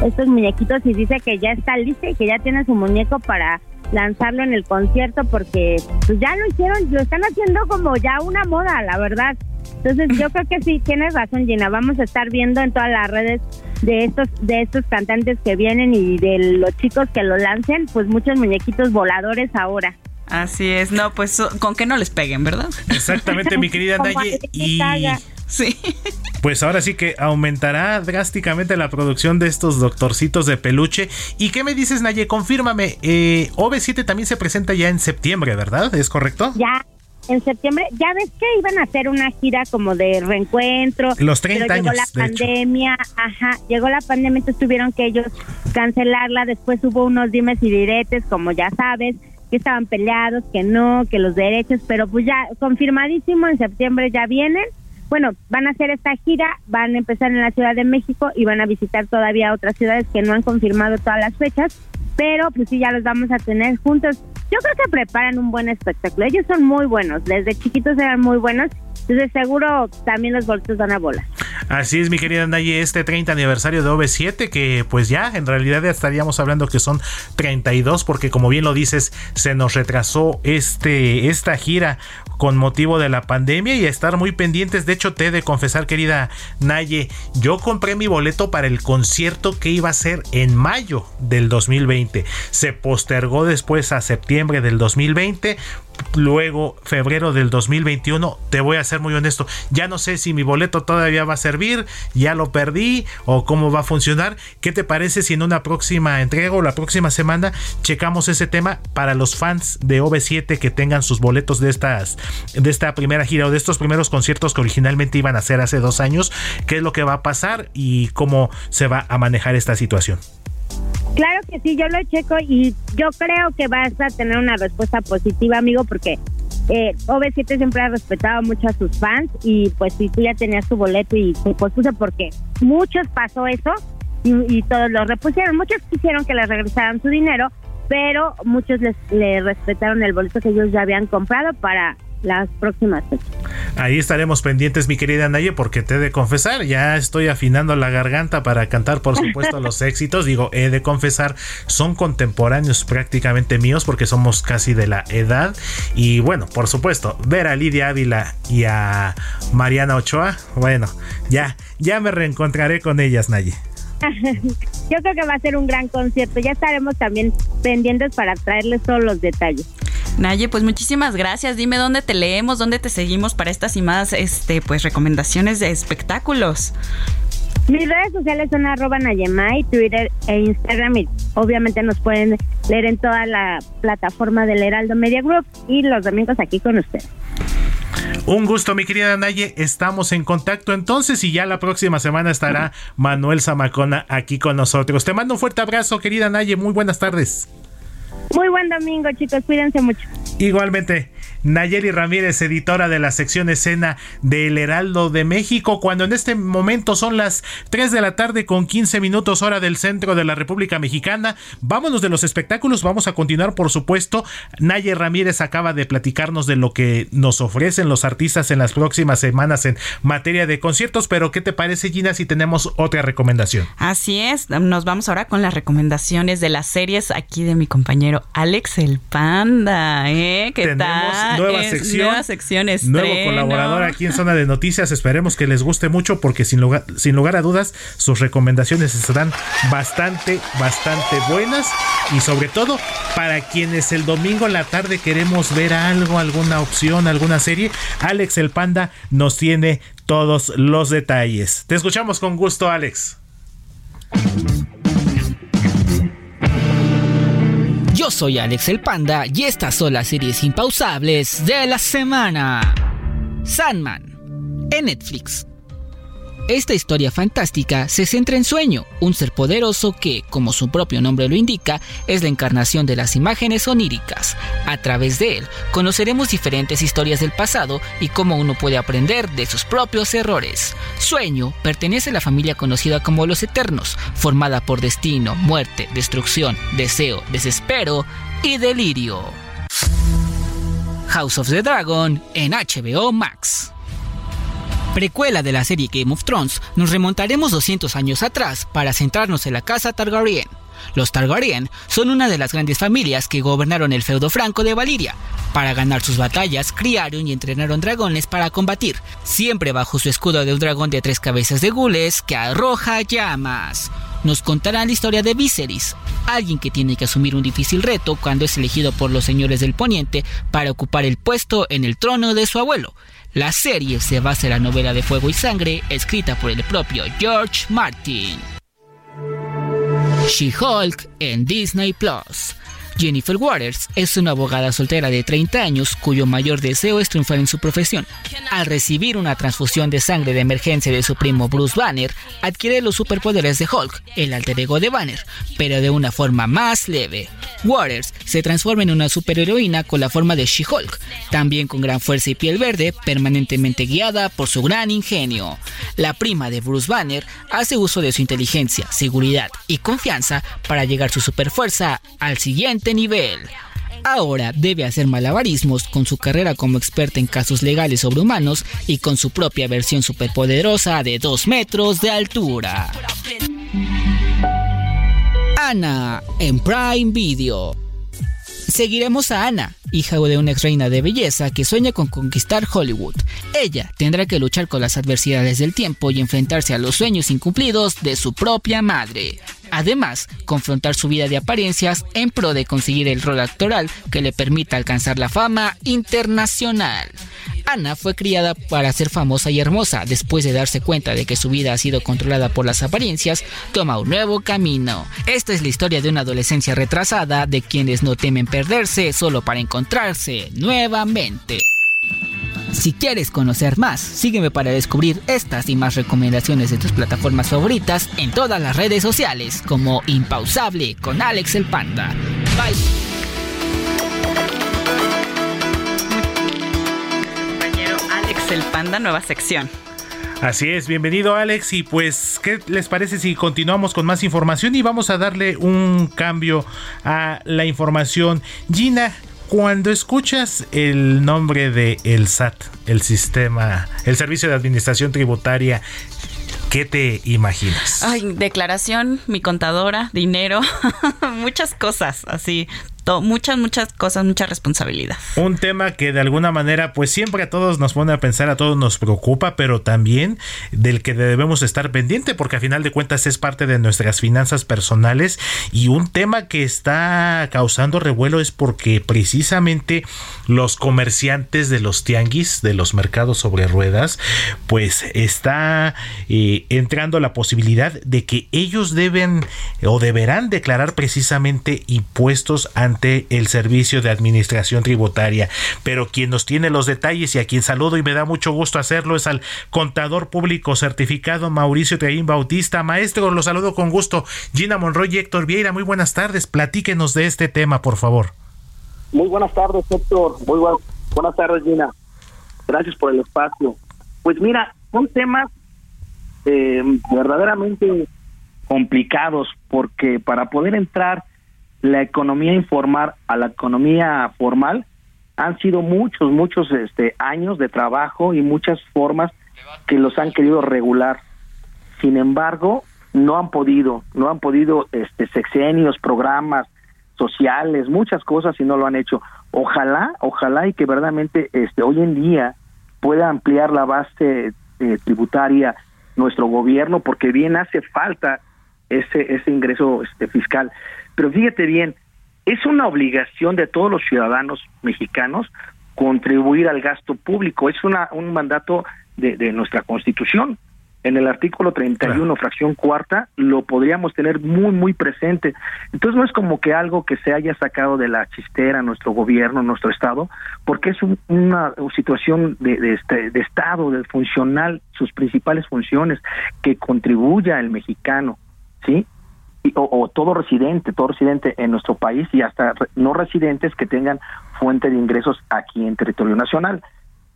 estos muñequitos y dice que ya está lista y que ya tiene su muñeco para lanzarlo en el concierto porque pues ya lo hicieron, lo están haciendo como ya una moda, la verdad. Entonces yo creo que sí, tienes razón Gina, vamos a estar viendo en todas las redes de estos de estos cantantes que vienen y de los chicos que lo lancen, pues muchos muñequitos voladores ahora. Así es, no, pues con que no les peguen, ¿verdad? Exactamente, mi querida Naye. Y sí. Pues ahora sí que aumentará drásticamente la producción de estos doctorcitos de peluche. ¿Y qué me dices, Naye? Confírmame, eh, OV7 también se presenta ya en septiembre, ¿verdad? ¿Es correcto? Ya, en septiembre, ya ves que iban a hacer una gira como de reencuentro. Los 30 pero años. Llegó la pandemia, ajá, llegó la pandemia, entonces tuvieron que ellos cancelarla. Después hubo unos dimes y diretes, como ya sabes, que estaban peleados, que no, que los derechos, pero pues ya confirmadísimo, en septiembre ya vienen. Bueno, van a hacer esta gira, van a empezar en la Ciudad de México y van a visitar todavía otras ciudades que no han confirmado todas las fechas, pero pues sí, ya los vamos a tener juntos. Yo creo que preparan un buen espectáculo. Ellos son muy buenos, desde chiquitos eran muy buenos entonces seguro también los boletos van a bola. Así es, mi querida Naye, este 30 aniversario de OV7, que pues ya en realidad ya estaríamos hablando que son 32, porque como bien lo dices, se nos retrasó este, esta gira con motivo de la pandemia y estar muy pendientes. De hecho, te he de confesar, querida Naye, yo compré mi boleto para el concierto que iba a ser en mayo del 2020. Se postergó después a septiembre del 2020 luego febrero del 2021, te voy a ser muy honesto, ya no sé si mi boleto todavía va a servir, ya lo perdí o cómo va a funcionar. ¿Qué te parece si en una próxima entrega o la próxima semana checamos ese tema para los fans de OV7 que tengan sus boletos de estas de esta primera gira o de estos primeros conciertos que originalmente iban a ser hace dos años? ¿Qué es lo que va a pasar y cómo se va a manejar esta situación? Claro que sí, yo lo checo y yo creo que vas a tener una respuesta positiva, amigo, porque eh, OV7 siempre ha respetado mucho a sus fans y pues si tú ya tenías tu boleto y se pospuso porque muchos pasó eso y, todos lo repusieron, muchos quisieron que les regresaran su dinero, pero muchos les le respetaron el boleto que ellos ya habían comprado para las próximas fechas. Ahí estaremos pendientes, mi querida Naye, porque te he de confesar, ya estoy afinando la garganta para cantar, por supuesto, los éxitos. Digo, he de confesar, son contemporáneos prácticamente míos porque somos casi de la edad. Y bueno, por supuesto, ver a Lidia Ávila y a Mariana Ochoa, bueno, ya, ya me reencontraré con ellas, Naye. Yo creo que va a ser un gran concierto. Ya estaremos también pendientes para traerles todos los detalles. Naye, pues muchísimas gracias. Dime dónde te leemos, dónde te seguimos para estas y más este, pues, recomendaciones de espectáculos. Mis redes sociales son arroba Nayemay, Twitter e Instagram y obviamente nos pueden leer en toda la plataforma del Heraldo Media Group y los domingos aquí con ustedes. Un gusto, mi querida Naye. Estamos en contacto entonces y ya la próxima semana estará Manuel Zamacona aquí con nosotros. Te mando un fuerte abrazo, querida Naye. Muy buenas tardes. Muy buen domingo, chicos. Cuídense mucho. Igualmente. Nayeli Ramírez, editora de la sección escena del Heraldo de México, cuando en este momento son las 3 de la tarde con 15 minutos hora del centro de la República Mexicana. Vámonos de los espectáculos, vamos a continuar por supuesto. Nayeli Ramírez acaba de platicarnos de lo que nos ofrecen los artistas en las próximas semanas en materia de conciertos, pero ¿qué te parece Gina si tenemos otra recomendación? Así es, nos vamos ahora con las recomendaciones de las series aquí de mi compañero Alex el Panda, ¿eh? ¿Qué tal? nueva sección. Nueva sección Nuevo colaborador aquí en Zona de Noticias. Esperemos que les guste mucho porque sin lugar, sin lugar a dudas sus recomendaciones estarán bastante, bastante buenas. Y sobre todo para quienes el domingo en la tarde queremos ver algo, alguna opción, alguna serie, Alex el Panda nos tiene todos los detalles. Te escuchamos con gusto, Alex. Yo soy Alex el Panda y estas son las series impausables de la semana. Sandman, en Netflix. Esta historia fantástica se centra en Sueño, un ser poderoso que, como su propio nombre lo indica, es la encarnación de las imágenes oníricas. A través de él, conoceremos diferentes historias del pasado y cómo uno puede aprender de sus propios errores. Sueño pertenece a la familia conocida como los Eternos, formada por destino, muerte, destrucción, deseo, desespero y delirio. House of the Dragon en HBO Max precuela de la serie Game of Thrones, nos remontaremos 200 años atrás para centrarnos en la casa Targaryen. Los Targaryen son una de las grandes familias que gobernaron el feudo franco de Valiria. Para ganar sus batallas, criaron y entrenaron dragones para combatir, siempre bajo su escudo de un dragón de tres cabezas de gules que arroja llamas. Nos contarán la historia de Viserys, alguien que tiene que asumir un difícil reto cuando es elegido por los señores del Poniente para ocupar el puesto en el trono de su abuelo. La serie se basa en la novela de Fuego y Sangre escrita por el propio George Martin. She-Hulk en Disney Plus. Jennifer Waters es una abogada soltera de 30 años cuyo mayor deseo es triunfar en su profesión. Al recibir una transfusión de sangre de emergencia de su primo Bruce Banner, adquiere los superpoderes de Hulk, el alter ego de Banner, pero de una forma más leve. Waters se transforma en una superheroína con la forma de She-Hulk, también con gran fuerza y piel verde, permanentemente guiada por su gran ingenio. La prima de Bruce Banner hace uso de su inteligencia, seguridad y confianza para llegar su superfuerza al siguiente nivel. Ahora debe hacer malabarismos con su carrera como experta en casos legales sobrehumanos y con su propia versión superpoderosa de 2 metros de altura. Ana en Prime Video. Seguiremos a Ana, hija de una ex reina de belleza que sueña con conquistar Hollywood. Ella tendrá que luchar con las adversidades del tiempo y enfrentarse a los sueños incumplidos de su propia madre. Además, confrontar su vida de apariencias en pro de conseguir el rol actoral que le permita alcanzar la fama internacional. Ana fue criada para ser famosa y hermosa. Después de darse cuenta de que su vida ha sido controlada por las apariencias, toma un nuevo camino. Esta es la historia de una adolescencia retrasada de quienes no temen perderse solo para encontrarse nuevamente. Si quieres conocer más, sígueme para descubrir estas y más recomendaciones de tus plataformas favoritas en todas las redes sociales como Impausable con Alex el Panda. Bye. El Panda, nueva sección. Así es, bienvenido Alex y pues, ¿qué les parece si continuamos con más información y vamos a darle un cambio a la información? Gina, cuando escuchas el nombre de el SAT, el sistema, el Servicio de Administración Tributaria, ¿qué te imaginas? Ay, declaración, mi contadora, dinero, muchas cosas así muchas, muchas cosas, mucha responsabilidad. Un tema que de alguna manera, pues siempre a todos nos pone a pensar, a todos nos preocupa, pero también del que debemos estar pendiente, porque a final de cuentas es parte de nuestras finanzas personales y un tema que está causando revuelo es porque precisamente los comerciantes de los tianguis, de los mercados sobre ruedas, pues está eh, entrando la posibilidad de que ellos deben o deberán declarar precisamente impuestos ante el Servicio de Administración Tributaria. Pero quien nos tiene los detalles y a quien saludo y me da mucho gusto hacerlo es al contador público certificado Mauricio Traín Bautista. Maestro, lo saludo con gusto. Gina Monroy y Héctor Vieira, muy buenas tardes. Platíquenos de este tema, por favor. Muy buenas tardes, Héctor. Muy buenas tardes, Gina. Gracias por el espacio. Pues mira, son temas eh, verdaderamente complicados porque para poder entrar la economía informal a la economía formal han sido muchos, muchos este, años de trabajo y muchas formas que los han querido regular. Sin embargo, no han podido, no han podido este, sexenios, programas sociales, muchas cosas y no lo han hecho. Ojalá, ojalá y que verdaderamente este, hoy en día pueda ampliar la base eh, tributaria nuestro gobierno porque bien hace falta ese, ese ingreso este, fiscal. Pero fíjate bien, es una obligación de todos los ciudadanos mexicanos contribuir al gasto público. Es una, un mandato de, de nuestra Constitución. En el artículo 31, fracción cuarta, lo podríamos tener muy, muy presente. Entonces no es como que algo que se haya sacado de la chistera nuestro gobierno, nuestro Estado, porque es una situación de, de, este, de Estado, de funcional, sus principales funciones, que contribuya al mexicano, ¿sí? o, todo residente, todo residente en nuestro país y hasta no residentes que tengan fuente de ingresos aquí en territorio nacional.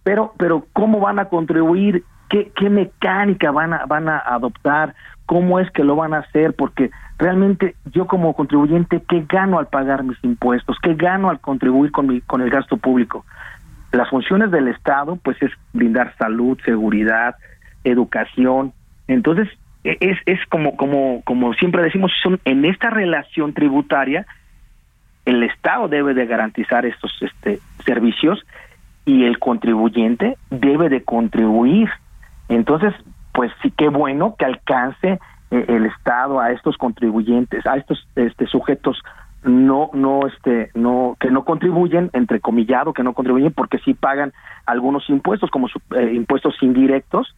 Pero, pero ¿cómo van a contribuir? ¿Qué, qué mecánica van a, van a adoptar? ¿Cómo es que lo van a hacer? Porque realmente yo como contribuyente, ¿qué gano al pagar mis impuestos? ¿Qué gano al contribuir con, mi, con el gasto público? Las funciones del Estado, pues es brindar salud, seguridad, educación. Entonces, es, es como, como, como siempre decimos, son en esta relación tributaria, el Estado debe de garantizar estos este, servicios y el contribuyente debe de contribuir. Entonces, pues sí, qué bueno que alcance eh, el Estado a estos contribuyentes, a estos este, sujetos no no este no que no contribuyen entre comillado que no contribuyen porque sí pagan algunos impuestos como eh, impuestos indirectos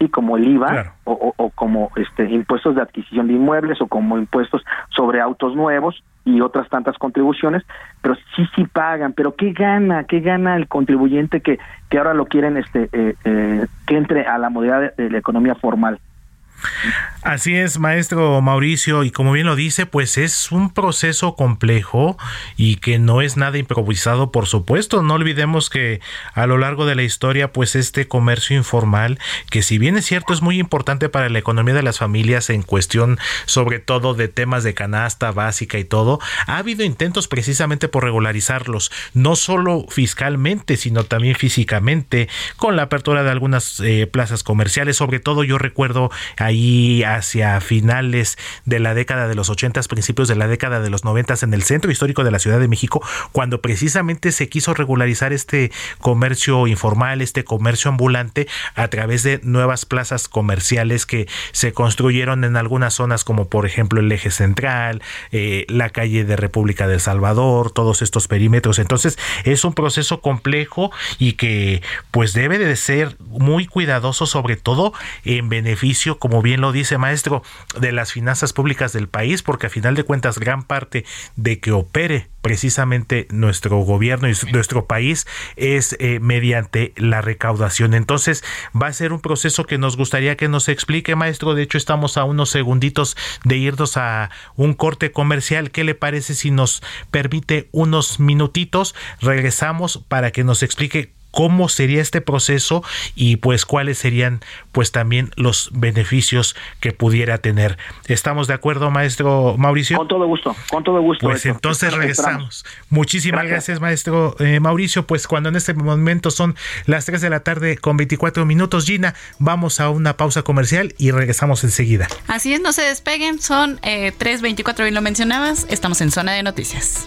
sí como el IVA o, o, como este impuestos de adquisición de inmuebles o como impuestos sobre autos nuevos y otras tantas contribuciones pero sí sí pagan. Pero qué gana qué gana el contribuyente que que ahora lo quieren este eh, eh, que entre a la modalidad de la economía formal Así es, maestro Mauricio, y como bien lo dice, pues es un proceso complejo y que no es nada improvisado, por supuesto. No olvidemos que a lo largo de la historia, pues este comercio informal, que si bien es cierto es muy importante para la economía de las familias en cuestión sobre todo de temas de canasta básica y todo, ha habido intentos precisamente por regularizarlos, no solo fiscalmente, sino también físicamente, con la apertura de algunas eh, plazas comerciales, sobre todo yo recuerdo ahí hacia finales de la década de los 80, principios de la década de los 90 en el centro histórico de la Ciudad de México, cuando precisamente se quiso regularizar este comercio informal, este comercio ambulante a través de nuevas plazas comerciales que se construyeron en algunas zonas como por ejemplo el eje central, eh, la calle de República del Salvador, todos estos perímetros. Entonces es un proceso complejo y que pues debe de ser muy cuidadoso sobre todo en beneficio, como bien lo dice maestro, de las finanzas públicas del país, porque a final de cuentas gran parte de que opere precisamente nuestro gobierno y nuestro país es eh, mediante la recaudación. Entonces va a ser un proceso que nos gustaría que nos explique, maestro. De hecho, estamos a unos segunditos de irnos a un corte comercial. ¿Qué le parece si nos permite unos minutitos? Regresamos para que nos explique cómo sería este proceso y pues cuáles serían pues también los beneficios que pudiera tener. ¿Estamos de acuerdo, maestro Mauricio? Con todo gusto, con todo gusto. Pues entonces regresamos. Muchísimas gracias, maestro eh, Mauricio. Pues cuando en este momento son las 3 de la tarde con 24 minutos, Gina, vamos a una pausa comercial y regresamos enseguida. Así es, no se despeguen, son eh, 3.24, bien lo mencionabas, estamos en zona de noticias.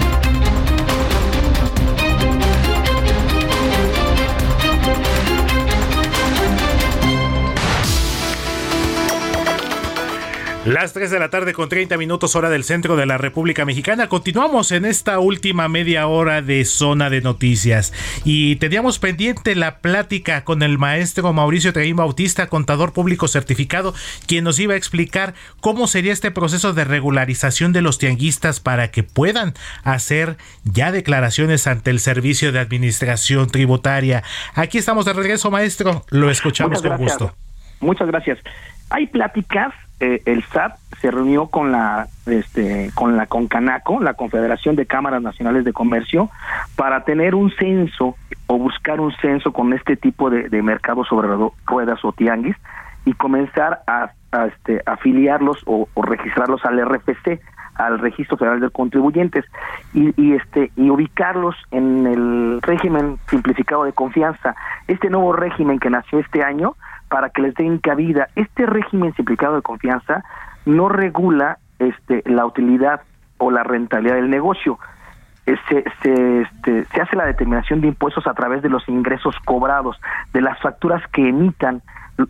Las 3 de la tarde con 30 minutos hora del centro de la República Mexicana. Continuamos en esta última media hora de zona de noticias y teníamos pendiente la plática con el maestro Mauricio Treín Bautista, contador público certificado, quien nos iba a explicar cómo sería este proceso de regularización de los tianguistas para que puedan hacer ya declaraciones ante el Servicio de Administración Tributaria. Aquí estamos de regreso, maestro. Lo escuchamos con gusto. Muchas gracias. Hay pláticas eh, el SAT se reunió con la este con la Concanaco, la Confederación de Cámaras Nacionales de Comercio, para tener un censo o buscar un censo con este tipo de, mercados sobre ruedas o tianguis y comenzar a, este, afiliarlos o, registrarlos al RFC al Registro Federal de Contribuyentes y, y, este y ubicarlos en el régimen simplificado de confianza. Este nuevo régimen que nació este año para que les den cabida. Este régimen simplificado de confianza no regula este, la utilidad o la rentabilidad del negocio. Eh, se, se, este, se hace la determinación de impuestos a través de los ingresos cobrados, de las facturas que emitan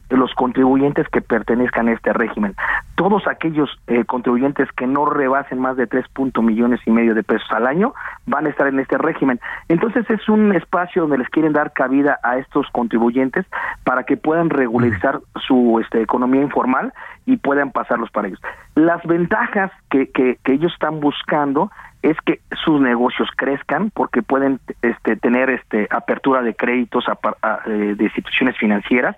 los contribuyentes que pertenezcan a este régimen. todos aquellos eh, contribuyentes que no rebasen más de 3 millones y medio de pesos al año van a estar en este régimen. Entonces es un espacio donde les quieren dar cabida a estos contribuyentes para que puedan regularizar su este, economía informal y puedan pasarlos para ellos. Las ventajas que, que, que ellos están buscando es que sus negocios crezcan porque pueden este, tener este apertura de créditos eh, de instituciones financieras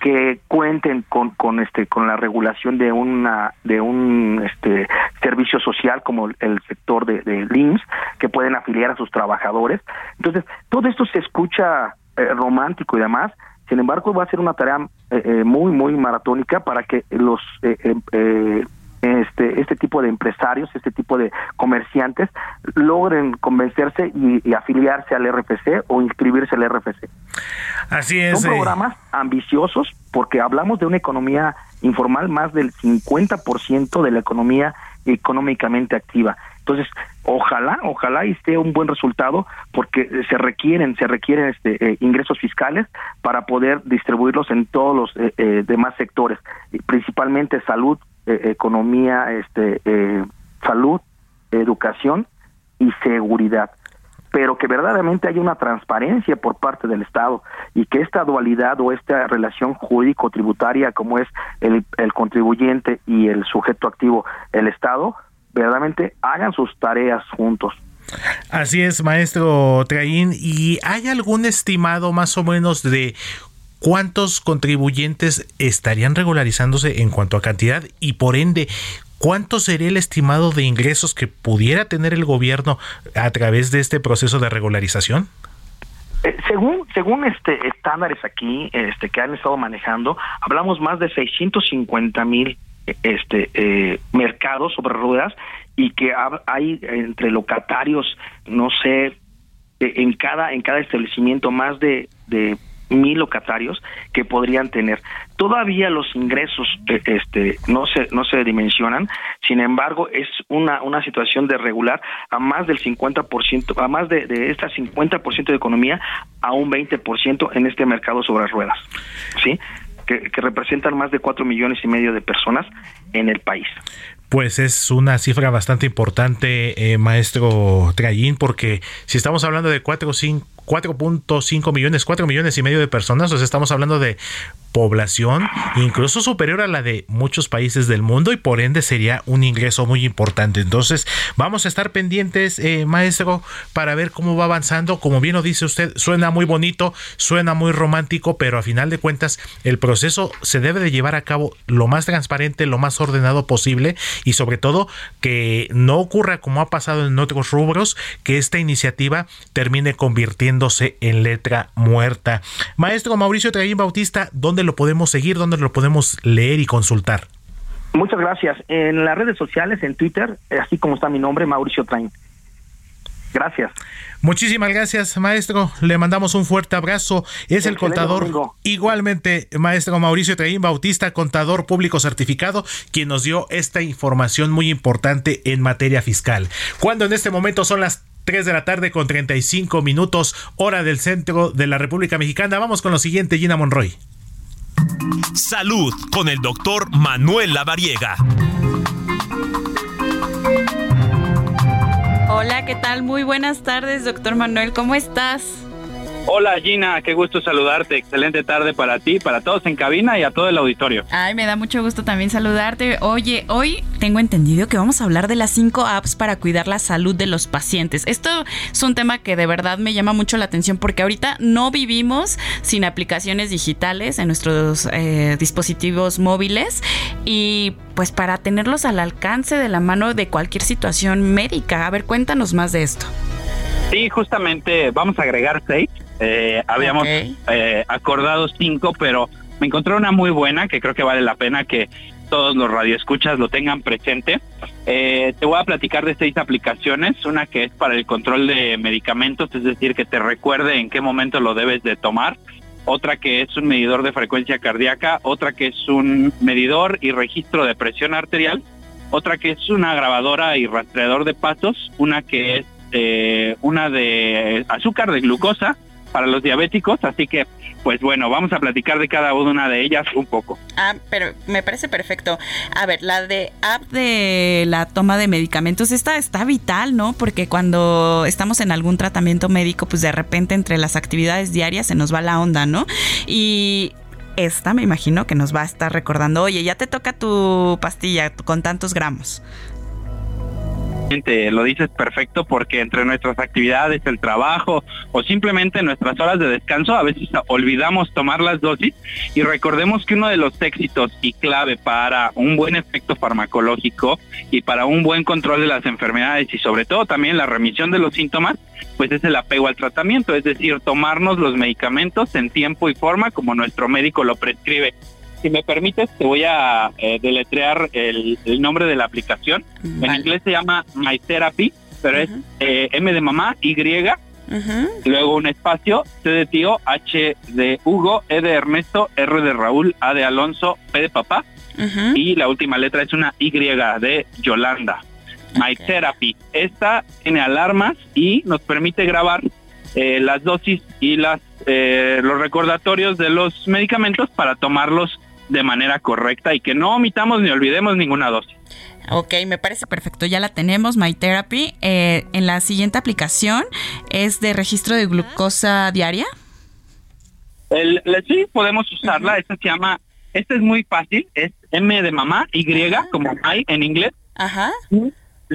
que cuenten con, con este con la regulación de una de un este servicio social como el sector de, de LIMS que pueden afiliar a sus trabajadores. Entonces todo esto se escucha eh, romántico y demás. Sin embargo va a ser una tarea eh, muy muy maratónica para que los eh, este, este tipo de empresarios, este tipo de comerciantes logren convencerse y, afiliarse al RFC o inscribirse al RFC. Así es. Son programas ambiciosos porque hablamos de una economía informal más del 50% de la economía económicamente activa. Entonces, ojalá, ojalá y esté un buen resultado porque se requieren, se requieren este, eh, ingresos fiscales para poder distribuirlos en todos los eh, eh, demás sectores, principalmente salud, economía, este, salud, educación y seguridad pero que verdaderamente haya una transparencia por parte del Estado y que esta dualidad o esta relación jurídico-tributaria como es el, el contribuyente y el sujeto activo, el Estado, verdaderamente hagan sus tareas juntos. Así es, maestro Traín. ¿Y hay algún estimado más o menos de cuántos contribuyentes estarían regularizándose en cuanto a cantidad y por ende cuánto sería el estimado de ingresos que pudiera tener el gobierno a través de este proceso de regularización? Eh, según según este estándares aquí este que han estado manejando hablamos más de 650 mil este eh, mercados sobre ruedas y que hay entre locatarios no sé eh, en cada en cada establecimiento más de, de mil locatarios que podrían tener todavía los ingresos eh, este no se no se dimensionan sin embargo es una una situación de regular a más del 50% a más de, de esta 50% de economía a un 20% en este mercado sobre ruedas sí que, representan más de cuatro millones y medio de personas en el país. Pues es una cifra bastante importante, eh, maestro Trayín, porque si estamos hablando de 4.5 millones, 4 millones y medio de personas, o sea, estamos hablando de población incluso superior a la de muchos países del mundo y por ende sería un ingreso muy importante. Entonces vamos a estar pendientes, eh, maestro, para ver cómo va avanzando. Como bien lo dice usted, suena muy bonito, suena muy romántico, pero a final de cuentas el proceso se debe de llevar a cabo lo más transparente, lo más ordenado posible y sobre todo que no ocurra como ha pasado en otros rubros, que esta iniciativa termine convirtiéndose en letra muerta. Maestro Mauricio Traín Bautista, ¿dónde lo podemos seguir? ¿Dónde lo podemos leer y consultar? Muchas gracias. En las redes sociales, en Twitter, así como está mi nombre, Mauricio Train. Gracias. Muchísimas gracias, maestro. Le mandamos un fuerte abrazo. Es el contador, igualmente, maestro Mauricio Traín Bautista, contador público certificado, quien nos dio esta información muy importante en materia fiscal. Cuando en este momento son las 3 de la tarde con 35 minutos, hora del centro de la República Mexicana. Vamos con lo siguiente, Gina Monroy. Salud con el doctor Manuel Lavariega. Hola, ¿qué tal? Muy buenas tardes, doctor Manuel. ¿Cómo estás? Hola Gina, qué gusto saludarte. Excelente tarde para ti, para todos en cabina y a todo el auditorio. Ay, me da mucho gusto también saludarte. Oye, hoy tengo entendido que vamos a hablar de las cinco apps para cuidar la salud de los pacientes. Esto es un tema que de verdad me llama mucho la atención porque ahorita no vivimos sin aplicaciones digitales en nuestros eh, dispositivos móviles y pues para tenerlos al alcance de la mano de cualquier situación médica. A ver, cuéntanos más de esto. Sí, justamente vamos a agregar seis eh, habíamos eh, acordado cinco, pero me encontré una muy buena que creo que vale la pena que todos los radioescuchas lo tengan presente. Eh, te voy a platicar de seis aplicaciones, una que es para el control de medicamentos, es decir, que te recuerde en qué momento lo debes de tomar, otra que es un medidor de frecuencia cardíaca, otra que es un medidor y registro de presión arterial, otra que es una grabadora y rastreador de pasos, una que es una de azúcar de glucosa, para los diabéticos, así que pues bueno, vamos a platicar de cada una de ellas un poco. Ah, pero me parece perfecto. A ver, la de app de la toma de medicamentos, esta está vital, ¿no? Porque cuando estamos en algún tratamiento médico, pues de repente entre las actividades diarias se nos va la onda, ¿no? Y esta me imagino que nos va a estar recordando, oye, ya te toca tu pastilla con tantos gramos lo dices perfecto porque entre nuestras actividades, el trabajo o simplemente nuestras horas de descanso a veces olvidamos tomar las dosis. Y recordemos que uno de los éxitos y clave para un buen efecto farmacológico y para un buen control de las enfermedades y sobre todo también la remisión de los síntomas, pues es el apego al tratamiento, es decir, tomarnos los medicamentos en tiempo y forma como nuestro médico lo prescribe si me permites, te voy a eh, deletrear el, nombre de la aplicación. En inglés se llama My Therapy, pero es eh, M de mamá, Y, luego un espacio, C de tío, H de Hugo, E de Ernesto, R de Raúl, A de Alonso, P de papá. Y la última letra es una Y de Yolanda. My Therapy. Esta tiene alarmas y nos permite grabar eh, las dosis y las los recordatorios de los medicamentos para tomarlos de manera correcta y que no omitamos ni olvidemos ninguna dosis. Ok, me parece perfecto. Ya la tenemos, My Therapy. Eh, en la siguiente aplicación es de registro de glucosa diaria. El, sí, podemos usarla. Esta se llama, esta es muy fácil. Es M de mamá, Y como hay en inglés. Ajá.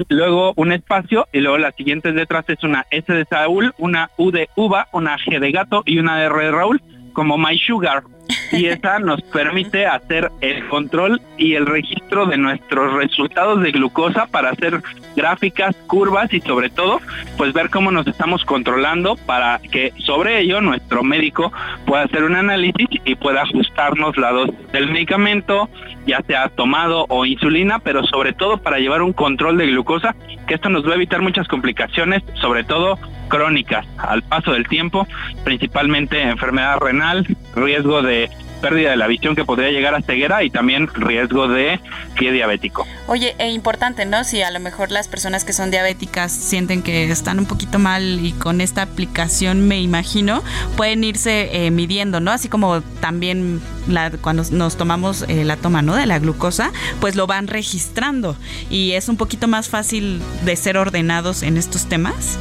Luego un espacio y luego las siguientes letras es una S de Saúl, una U de uva, una G de gato y una R de Raúl, como My Sugar y esa nos permite hacer el control y el registro de nuestros resultados de glucosa para hacer gráficas, curvas y sobre todo pues ver cómo nos estamos controlando para que sobre ello nuestro médico pueda hacer un análisis y pueda ajustarnos la dosis del medicamento, ya sea tomado o insulina, pero sobre todo para llevar un control de glucosa, que esto nos va a evitar muchas complicaciones, sobre todo crónicas. Al paso del tiempo, principalmente enfermedad renal, riesgo de pérdida de la visión que podría llegar a ceguera y también riesgo de pie diabético. Oye, e importante, ¿no? Si a lo mejor las personas que son diabéticas sienten que están un poquito mal y con esta aplicación, me imagino, pueden irse eh, midiendo, ¿no? Así como también la, cuando nos tomamos eh, la toma, ¿no? De la glucosa, pues lo van registrando y es un poquito más fácil de ser ordenados en estos temas.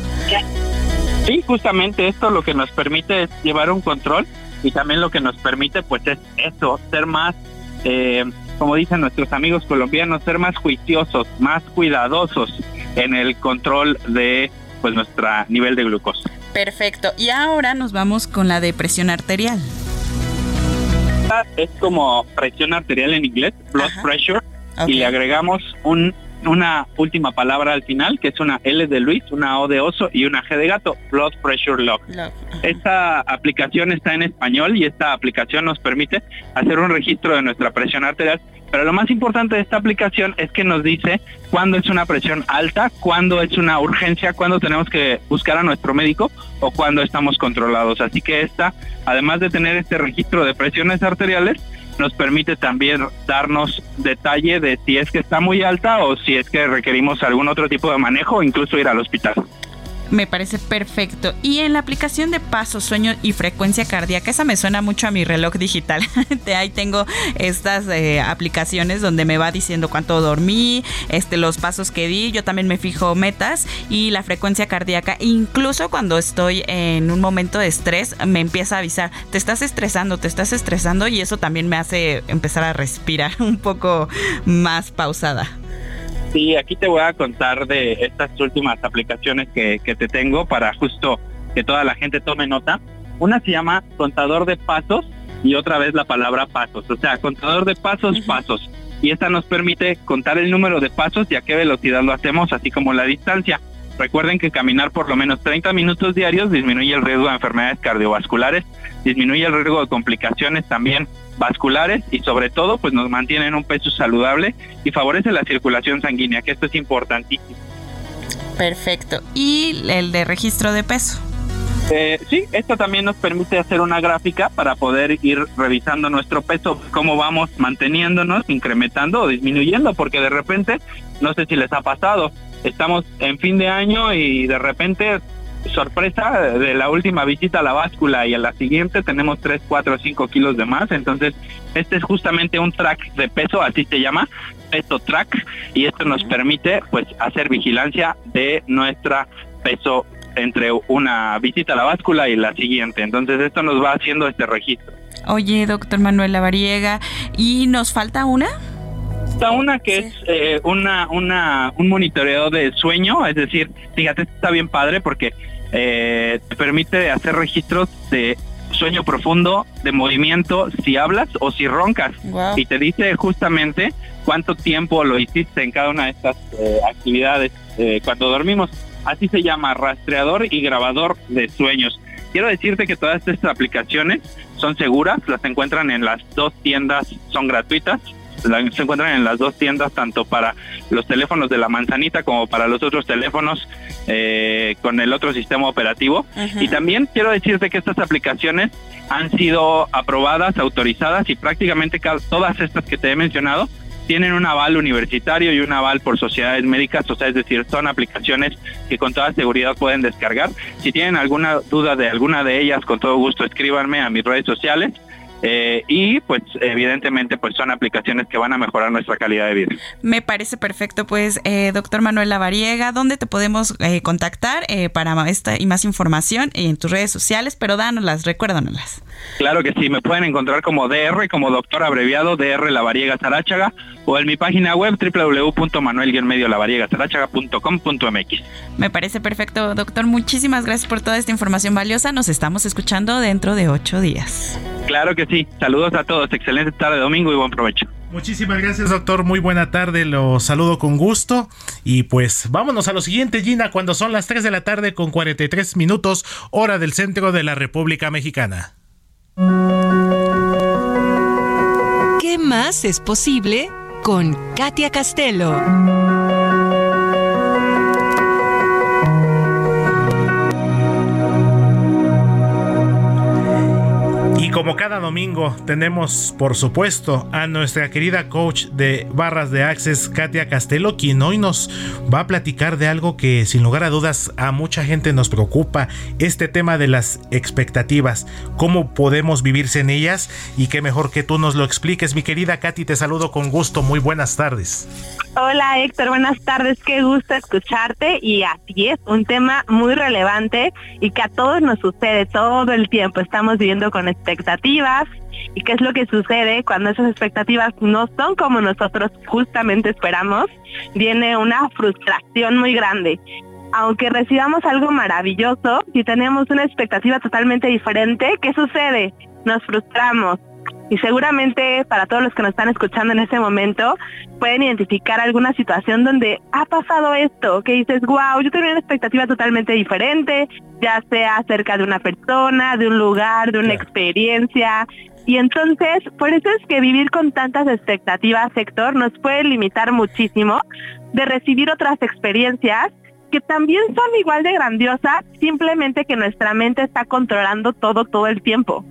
Sí, justamente esto lo que nos permite es llevar un control y también lo que nos permite pues es eso, ser más, eh, como dicen nuestros amigos colombianos, ser más juiciosos, más cuidadosos en el control de pues nuestro nivel de glucosa. Perfecto. Y ahora nos vamos con la depresión arterial. Es como presión arterial en inglés, blood pressure, y le agregamos un una última palabra al final, que es una L de Luis, una O de oso y una G de gato, Blood Pressure Lock. Esta aplicación está en español y esta aplicación nos permite hacer un registro de nuestra presión arterial. Pero lo más importante de esta aplicación es que nos dice cuándo es una presión alta, cuándo es una urgencia, cuándo tenemos que buscar a nuestro médico o cuándo estamos controlados. Así que esta, además de tener este registro de presiones arteriales, nos permite también darnos detalle de si es que está muy alta o si es que requerimos algún otro tipo de manejo o incluso ir al hospital. Me parece perfecto. Y en la aplicación de paso, sueño y frecuencia cardíaca, esa me suena mucho a mi reloj digital. de ahí tengo estas eh, aplicaciones donde me va diciendo cuánto dormí, este, los pasos que di. Yo también me fijo metas y la frecuencia cardíaca. Incluso cuando estoy en un momento de estrés, me empieza a avisar, te estás estresando, te estás estresando y eso también me hace empezar a respirar un poco más pausada. Sí, aquí te voy a contar de estas últimas aplicaciones que, te tengo para justo que toda la gente tome nota. Una se llama contador de pasos y otra vez la palabra pasos, o sea, contador de pasos, pasos. Y esta nos permite contar el número de pasos y a qué velocidad lo hacemos, así como la distancia. Recuerden que caminar por lo menos 30 minutos diarios disminuye el riesgo de enfermedades cardiovasculares, disminuye el riesgo de complicaciones también vasculares y sobre todo pues nos mantiene en un peso saludable y favorece la circulación sanguínea, que esto es importantísimo. Perfecto. ¿Y el de registro de peso? Eh, sí, esto también nos permite hacer una gráfica para poder ir revisando nuestro peso, cómo vamos manteniéndonos, incrementando o disminuyendo, porque de repente, no sé si les ha pasado, estamos en fin de año y de repente sorpresa, de la última visita a la báscula y a la siguiente tenemos 3, 4, 5 kilos de más. Entonces, este es justamente un track de peso, así se llama, peso track, y esto nos permite pues hacer vigilancia de nuestra peso entre una visita a la báscula y la siguiente. Entonces, esto nos va haciendo este registro. Oye, doctor Manuel Lavariega, ¿y nos falta una? Está una que es eh, una, una, un monitoreo de sueño, es decir, fíjate, está bien padre porque eh, te permite hacer registros de sueño profundo, de movimiento, si hablas o si roncas. Y te dice justamente cuánto tiempo lo hiciste en cada una de estas eh, actividades cuando dormimos. Así se llama, rastreador y grabador de sueños. Quiero decirte que todas estas aplicaciones son seguras, las encuentran en las dos tiendas, son gratuitas, se encuentran en las dos tiendas, tanto para los teléfonos de la manzanita como para los otros teléfonos eh, con el otro sistema operativo. Y también quiero decirte que estas aplicaciones han sido aprobadas, autorizadas y prácticamente todas estas que te he mencionado tienen un aval universitario y un aval por sociedades médicas, o sea, es decir, son aplicaciones que con toda seguridad pueden descargar. Si tienen alguna duda de alguna de ellas, con todo gusto escríbanme a mis redes sociales eh, y pues evidentemente pues son aplicaciones que van a mejorar nuestra calidad de vida. Me parece perfecto pues eh, doctor Manuel Lavariega, ¿dónde te podemos eh, contactar para esta y más información en tus redes sociales? Pero dánoslas, recuérdanoslas. Claro que sí, me pueden encontrar como DR, como doctor abreviado DR Lavariega Sarachaga o en mi página web wwwmanuel mx Me parece perfecto, doctor. Muchísimas gracias por toda esta información valiosa. Nos estamos escuchando dentro de ocho días. Claro que sí. Saludos a todos. Excelente tarde domingo y buen provecho. Muchísimas gracias, doctor. Muy buena tarde. Los saludo con gusto. Y pues vámonos a lo siguiente, Gina, cuando son las 3 de la tarde con 43 minutos, hora del centro de la República Mexicana. ¿Qué más es posible con Katia Castelo? Como cada domingo tenemos, por supuesto, a nuestra querida coach de barras de Access, Katia Castelo, quien hoy nos va a platicar de algo que sin lugar a dudas a mucha gente nos preocupa, este tema de las expectativas, cómo podemos vivirse en ellas y qué mejor que tú nos lo expliques. Mi querida Katy, te saludo con gusto, muy buenas tardes. Hola Héctor, buenas tardes, qué gusto escucharte. Y así es, un tema muy relevante y que a todos nos sucede todo el tiempo, estamos viviendo con expectativas y qué es lo que sucede cuando esas expectativas no son como nosotros justamente esperamos, viene una frustración muy grande. Aunque recibamos algo maravilloso, si tenemos una expectativa totalmente diferente, ¿qué sucede? Nos frustramos, y seguramente para todos los que nos están escuchando en este momento pueden identificar alguna situación donde ha pasado esto, que dices, wow, yo tenía una expectativa totalmente diferente, ya sea acerca de una persona, de un lugar, de una experiencia. Y entonces, por eso es que vivir con tantas expectativas, sector, nos puede limitar muchísimo de recibir otras experiencias que también son igual de grandiosas, simplemente que nuestra mente está controlando todo todo el tiempo.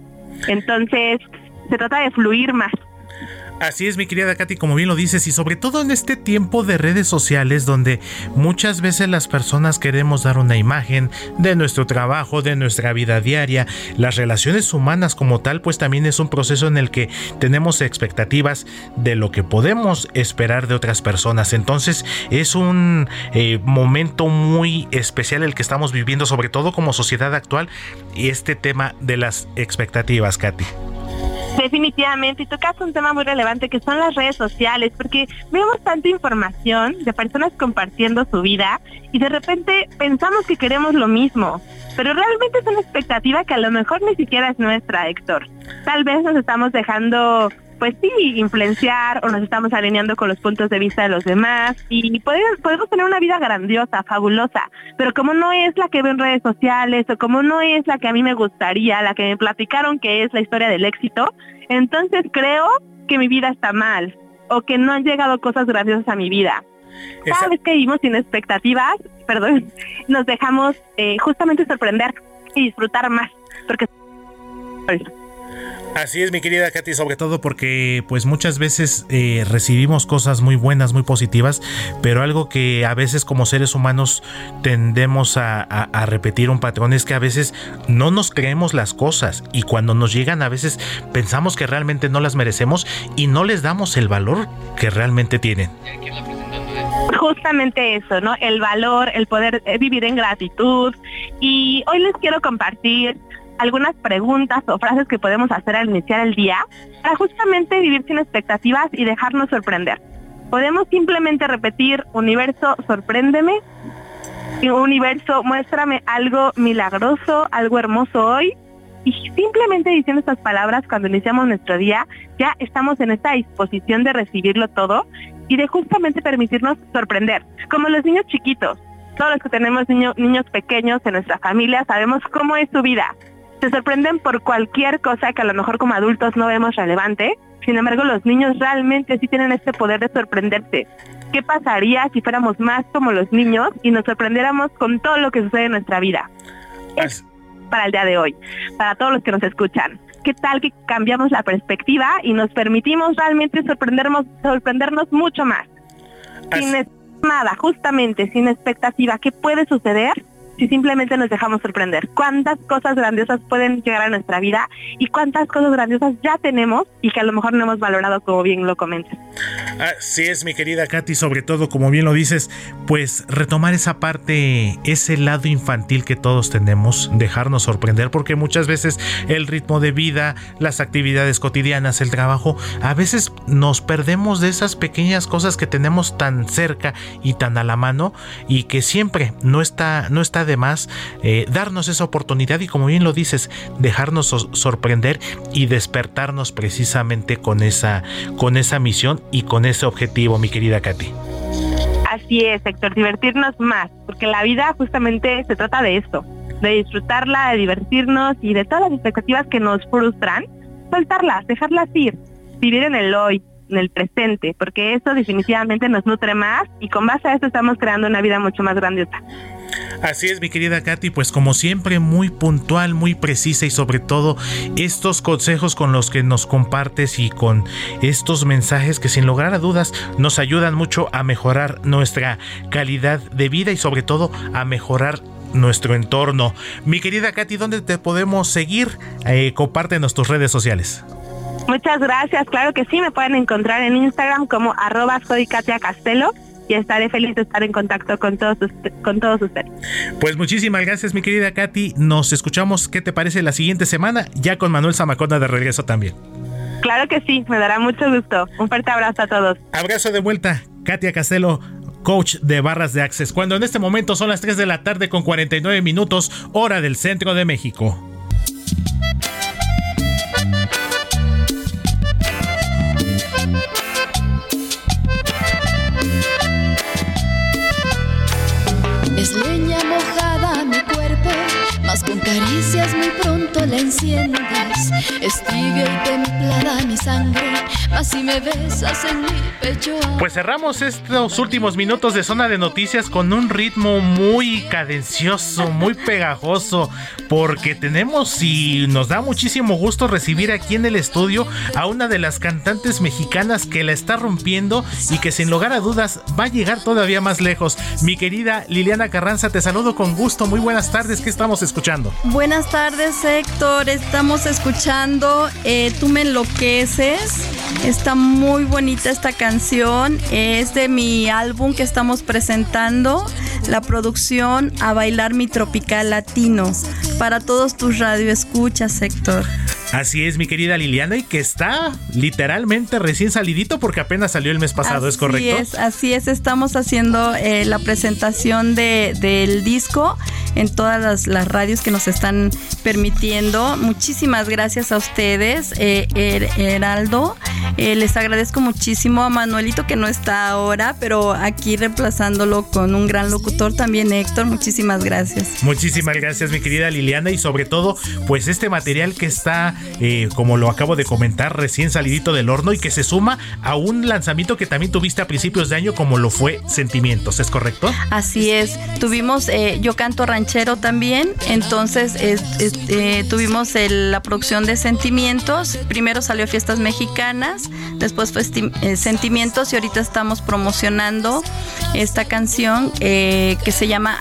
Entonces, se trata de fluir más. Así es, mi querida Katy, como bien lo dices, y sobre todo en este tiempo de redes sociales donde muchas veces las personas queremos dar una imagen de nuestro trabajo, de nuestra vida diaria, las relaciones humanas como tal, pues también es un proceso en el que tenemos expectativas de lo que podemos esperar de otras personas. Entonces es un eh, momento muy especial el que estamos viviendo, sobre todo como sociedad actual, y este tema de las expectativas, Katy. Definitivamente, y un tema muy relevante que son las redes sociales, porque vemos tanta información de personas compartiendo su vida y de repente pensamos que queremos lo mismo, pero realmente es una expectativa que a lo mejor ni siquiera es nuestra, Héctor. Tal vez nos estamos dejando pues sí, influenciar o nos estamos alineando con los puntos de vista de los demás y podemos, podemos tener una vida grandiosa, fabulosa, pero como no es la que veo en redes sociales o como no es la que a mí me gustaría, la que me platicaron que es la historia del éxito, entonces creo que mi vida está mal o que no han llegado cosas graciosas a mi vida. Cada vez que vivimos sin expectativas, perdón, nos dejamos eh, justamente sorprender y disfrutar más, porque Así es, mi querida Katy, sobre todo porque pues muchas veces eh, recibimos cosas muy buenas, muy positivas, pero algo que a veces como seres humanos tendemos a, a, repetir un patrón es que a veces no nos creemos las cosas y cuando nos llegan a veces pensamos que realmente no las merecemos y no les damos el valor que realmente tienen justamente eso, ¿no? El valor, el poder eh, vivir en gratitud. Y hoy les quiero compartir algunas preguntas o frases que podemos hacer al iniciar el día para justamente vivir sin expectativas y dejarnos sorprender. Podemos simplemente repetir, universo, sorpréndeme, universo, muéstrame algo milagroso, algo hermoso hoy. Y simplemente diciendo estas palabras cuando iniciamos nuestro día, ya estamos en esta disposición de recibirlo todo y de justamente permitirnos sorprender, como los niños chiquitos. Todos los que tenemos niños pequeños en nuestra familia sabemos cómo es su vida, se sorprenden por cualquier cosa que a lo mejor como adultos no vemos relevante. Sin embargo, los niños realmente sí tienen este poder de sorprenderse. ¿Qué pasaría si fuéramos más como los niños y nos sorprendiéramos con todo lo que sucede en nuestra vida? Es para el día de hoy, para todos los que nos escuchan. ¿Qué tal que cambiamos la perspectiva y nos permitimos realmente sorprendernos, sorprendernos mucho más? Sin nada, justamente, sin expectativa. ¿Qué puede suceder si simplemente nos dejamos sorprender. ¿Cuántas cosas grandiosas pueden llegar a nuestra vida y cuántas cosas grandiosas ya tenemos y que a lo mejor no hemos valorado como bien lo comentas? Así es, mi querida Katy, sobre todo, como bien lo dices, pues retomar esa parte, ese lado infantil que todos tenemos, dejarnos sorprender, porque muchas veces el ritmo de vida, las actividades cotidianas, el trabajo, a veces nos perdemos de esas pequeñas cosas que tenemos tan cerca y tan a la mano y que siempre no está, no está además eh, darnos esa oportunidad y como bien lo dices, dejarnos sorprender y despertarnos precisamente con esa, con esa misión y con ese objetivo, mi querida Katy. Así es, Héctor, divertirnos más, porque la vida justamente se trata de esto, de disfrutarla, de divertirnos y de todas las expectativas que nos frustran, soltarlas, dejarlas ir, vivir en el hoy, en el presente, porque eso definitivamente nos nutre más y con base a eso estamos creando una vida mucho más grandiosa. Así es, mi querida Katy, pues como siempre, muy puntual, muy precisa y sobre todo estos consejos con los que nos compartes y con estos mensajes que sin lugar a dudas nos ayudan mucho a mejorar nuestra calidad de vida y sobre todo a mejorar nuestro entorno. Mi querida Katy, ¿dónde te podemos seguir? Eh, compártenos tus redes sociales. Muchas gracias, claro que sí, me pueden encontrar en Instagram como arroba Katia Castelo y estaré feliz de estar en contacto con todos, con todos ustedes. Pues muchísimas gracias, mi querida Katy. Nos escuchamos, ¿qué te parece la siguiente semana? Ya con Manuel Zamacona de regreso también. Claro que sí, me dará mucho gusto. Un fuerte abrazo a todos. Abrazo de vuelta, Katia Castelo coach de barras de Access, cuando en este momento son las 3 de la tarde con 49 minutos, hora del centro de México. Caricias muy pronto la enciendes. Y templada mi sangre, así me besas en mi pecho. Pues cerramos estos últimos minutos de zona de noticias con un ritmo muy cadencioso, muy pegajoso, porque tenemos y nos da muchísimo gusto recibir aquí en el estudio a una de las cantantes mexicanas que la está rompiendo y que sin lugar a dudas va a llegar todavía más lejos. Mi querida Liliana Carranza, te saludo con gusto. Muy buenas tardes. ¿Qué estamos escuchando? Buenas tardes, Héctor. Estamos escuchando eh, Tú me enloqueces. Está muy bonita esta canción. Es de mi álbum que estamos presentando, la producción A Bailar Mi Tropical Latino. Para todos tus radioescuchas, Héctor. Así es, mi querida Liliana, y que está literalmente recién salidito porque apenas salió el mes pasado, ¿es correcto? Así es, así es, estamos haciendo eh, la presentación de, del disco en todas las, radios que nos están permitiendo. Muchísimas gracias a ustedes, eh, Heraldo. Eh, les agradezco muchísimo a Manuelito que no está ahora, pero aquí reemplazándolo con un gran locutor también, Héctor. Muchísimas gracias. Muchísimas gracias, mi querida Liliana, y sobre todo, pues este material que está eh, como lo acabo de comentar, recién salidito del horno y que se suma a un lanzamiento que también tuviste a principios de año como lo fue Sentimientos, ¿es correcto? Así es, tuvimos eh, Yo Canto Ranchero también. Entonces eh, tuvimos la producción de Sentimientos. Primero salió Fiestas Mexicanas, después fue eh, Sentimientos y ahorita estamos promocionando esta canción eh, que se llama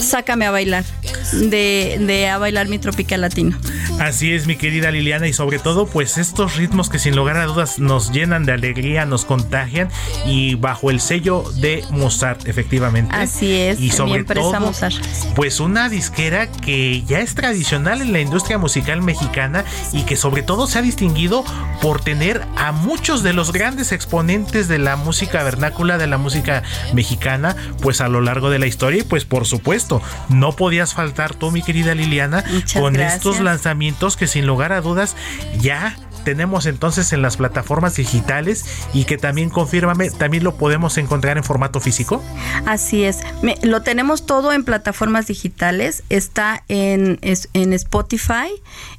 Sácame a bailar, de, de A bailar mi tropical latino. Así es, mi querida Liliana, y sobre todo, pues estos ritmos que sin lugar a dudas nos llenan de alegría, nos contagian y bajo el sello de Mozart, efectivamente. Así es, y sobre todo, Mozart. pues una disquera que ya es tradicional en la industria musical mexicana y que sobre todo se ha distinguido por tener a muchos de los grandes exponentes de la música vernácula, de la música mexicana, pues a lo largo de la historia y pues por supuesto, no podías faltar tú, mi querida Liliana, con estos lanzamientos que sin lugar a dudas ya tenemos entonces en las plataformas digitales y que también confírmame, también lo podemos encontrar en formato físico. Así es, lo tenemos todo en plataformas digitales, está en, en Spotify,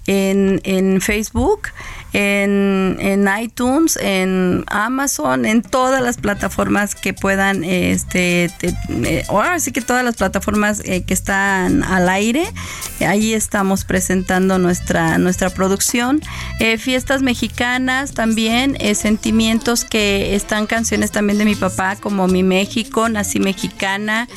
en, en Facebook, en, en, iTunes, en Amazon, en todas las plataformas que puedan, este, eh, ahora sí que todas las plataformas eh, que están al aire, ahí estamos presentando nuestra, nuestra producción. Eh, fiestas mexicanas también, sentimientos que están canciones también de mi papá, como Mi México, Nací Mexicana,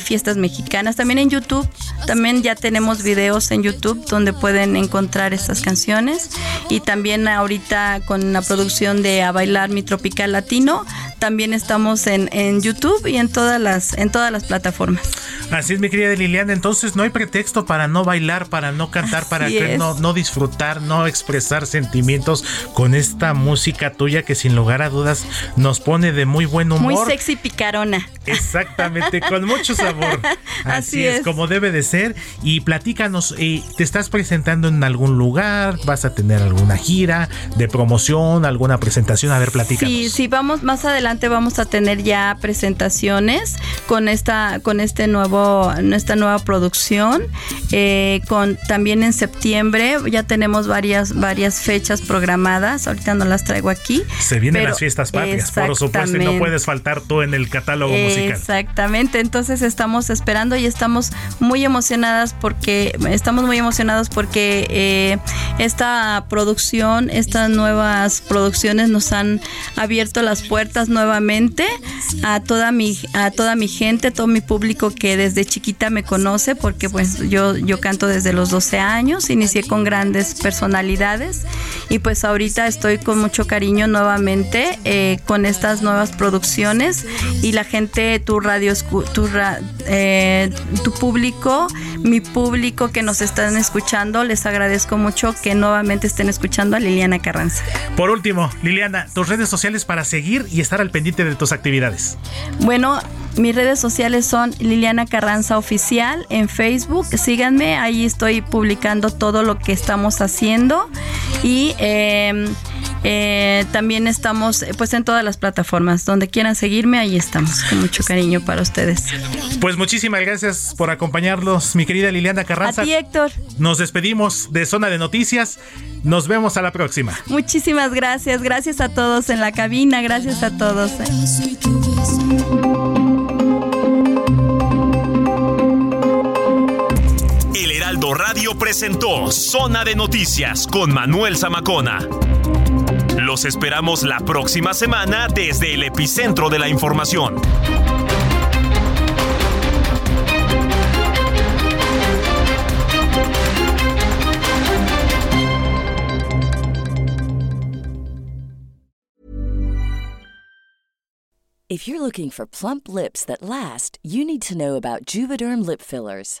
fiestas mexicanas, también en YouTube, también ya tenemos videos en YouTube donde pueden encontrar estas canciones. Y también también ahorita con la producción de A Bailar Mi Tropical Latino. También estamos en, en YouTube y en todas las, en todas las plataformas. Así es, mi querida Liliana. Entonces no hay pretexto para no bailar, para no cantar, para no, no disfrutar, no expresar sentimientos con esta música tuya que sin lugar a dudas nos pone de muy buen humor. Muy sexy picarona. Exactamente, con mucho sabor. Así, es, como debe de ser. Y platícanos, eh, ¿te estás presentando en algún lugar? ¿Vas a tener alguna gira? de promoción, alguna presentación? A ver, platícanos. Sí, sí, vamos, más adelante vamos a tener ya presentaciones con esta, con este nuevo, nuestra nueva producción. Eh, con también en septiembre ya tenemos varias, varias fechas programadas. Ahorita no las traigo aquí. Se vienen las fiestas patrias, por supuesto, y no puedes faltar tú en el catálogo musical. Exactamente. Entonces estamos esperando y estamos muy emocionadas porque estamos muy emocionados porque eh, esta producción estas nuevas producciones nos han abierto las puertas nuevamente a toda mi, a toda mi gente, todo mi público que desde chiquita me conoce, porque pues yo, yo canto desde los 12 años, inicié con grandes personalidades y pues ahorita estoy con mucho cariño nuevamente eh, con estas nuevas producciones y la gente, tu radio, tu, eh, tu público, mi público que nos están escuchando, les agradezco mucho que nuevamente estén escuchando Liliana Carranza. Por último, Liliana, tus redes sociales para seguir y estar al pendiente de tus actividades. Bueno, mis redes sociales son Liliana Carranza Oficial en Facebook. Síganme, ahí estoy publicando todo lo que estamos haciendo. Y em, eh, también estamos eh, pues en todas las plataformas. Donde quieran seguirme, ahí estamos. Con mucho cariño para ustedes. Pues muchísimas gracias por acompañarnos, mi querida Liliana Carranza. A ti, Héctor. Nos despedimos de Zona de Noticias. Nos vemos a la próxima. Muchísimas gracias. Gracias a todos en la cabina. Gracias a todos. El Heraldo Radio presentó Zona de Noticias con Manuel Zamacona. Los esperamos la próxima semana desde el epicentro de la información. If you're looking for plump lips that last, you need to know about Juvederm lip fillers.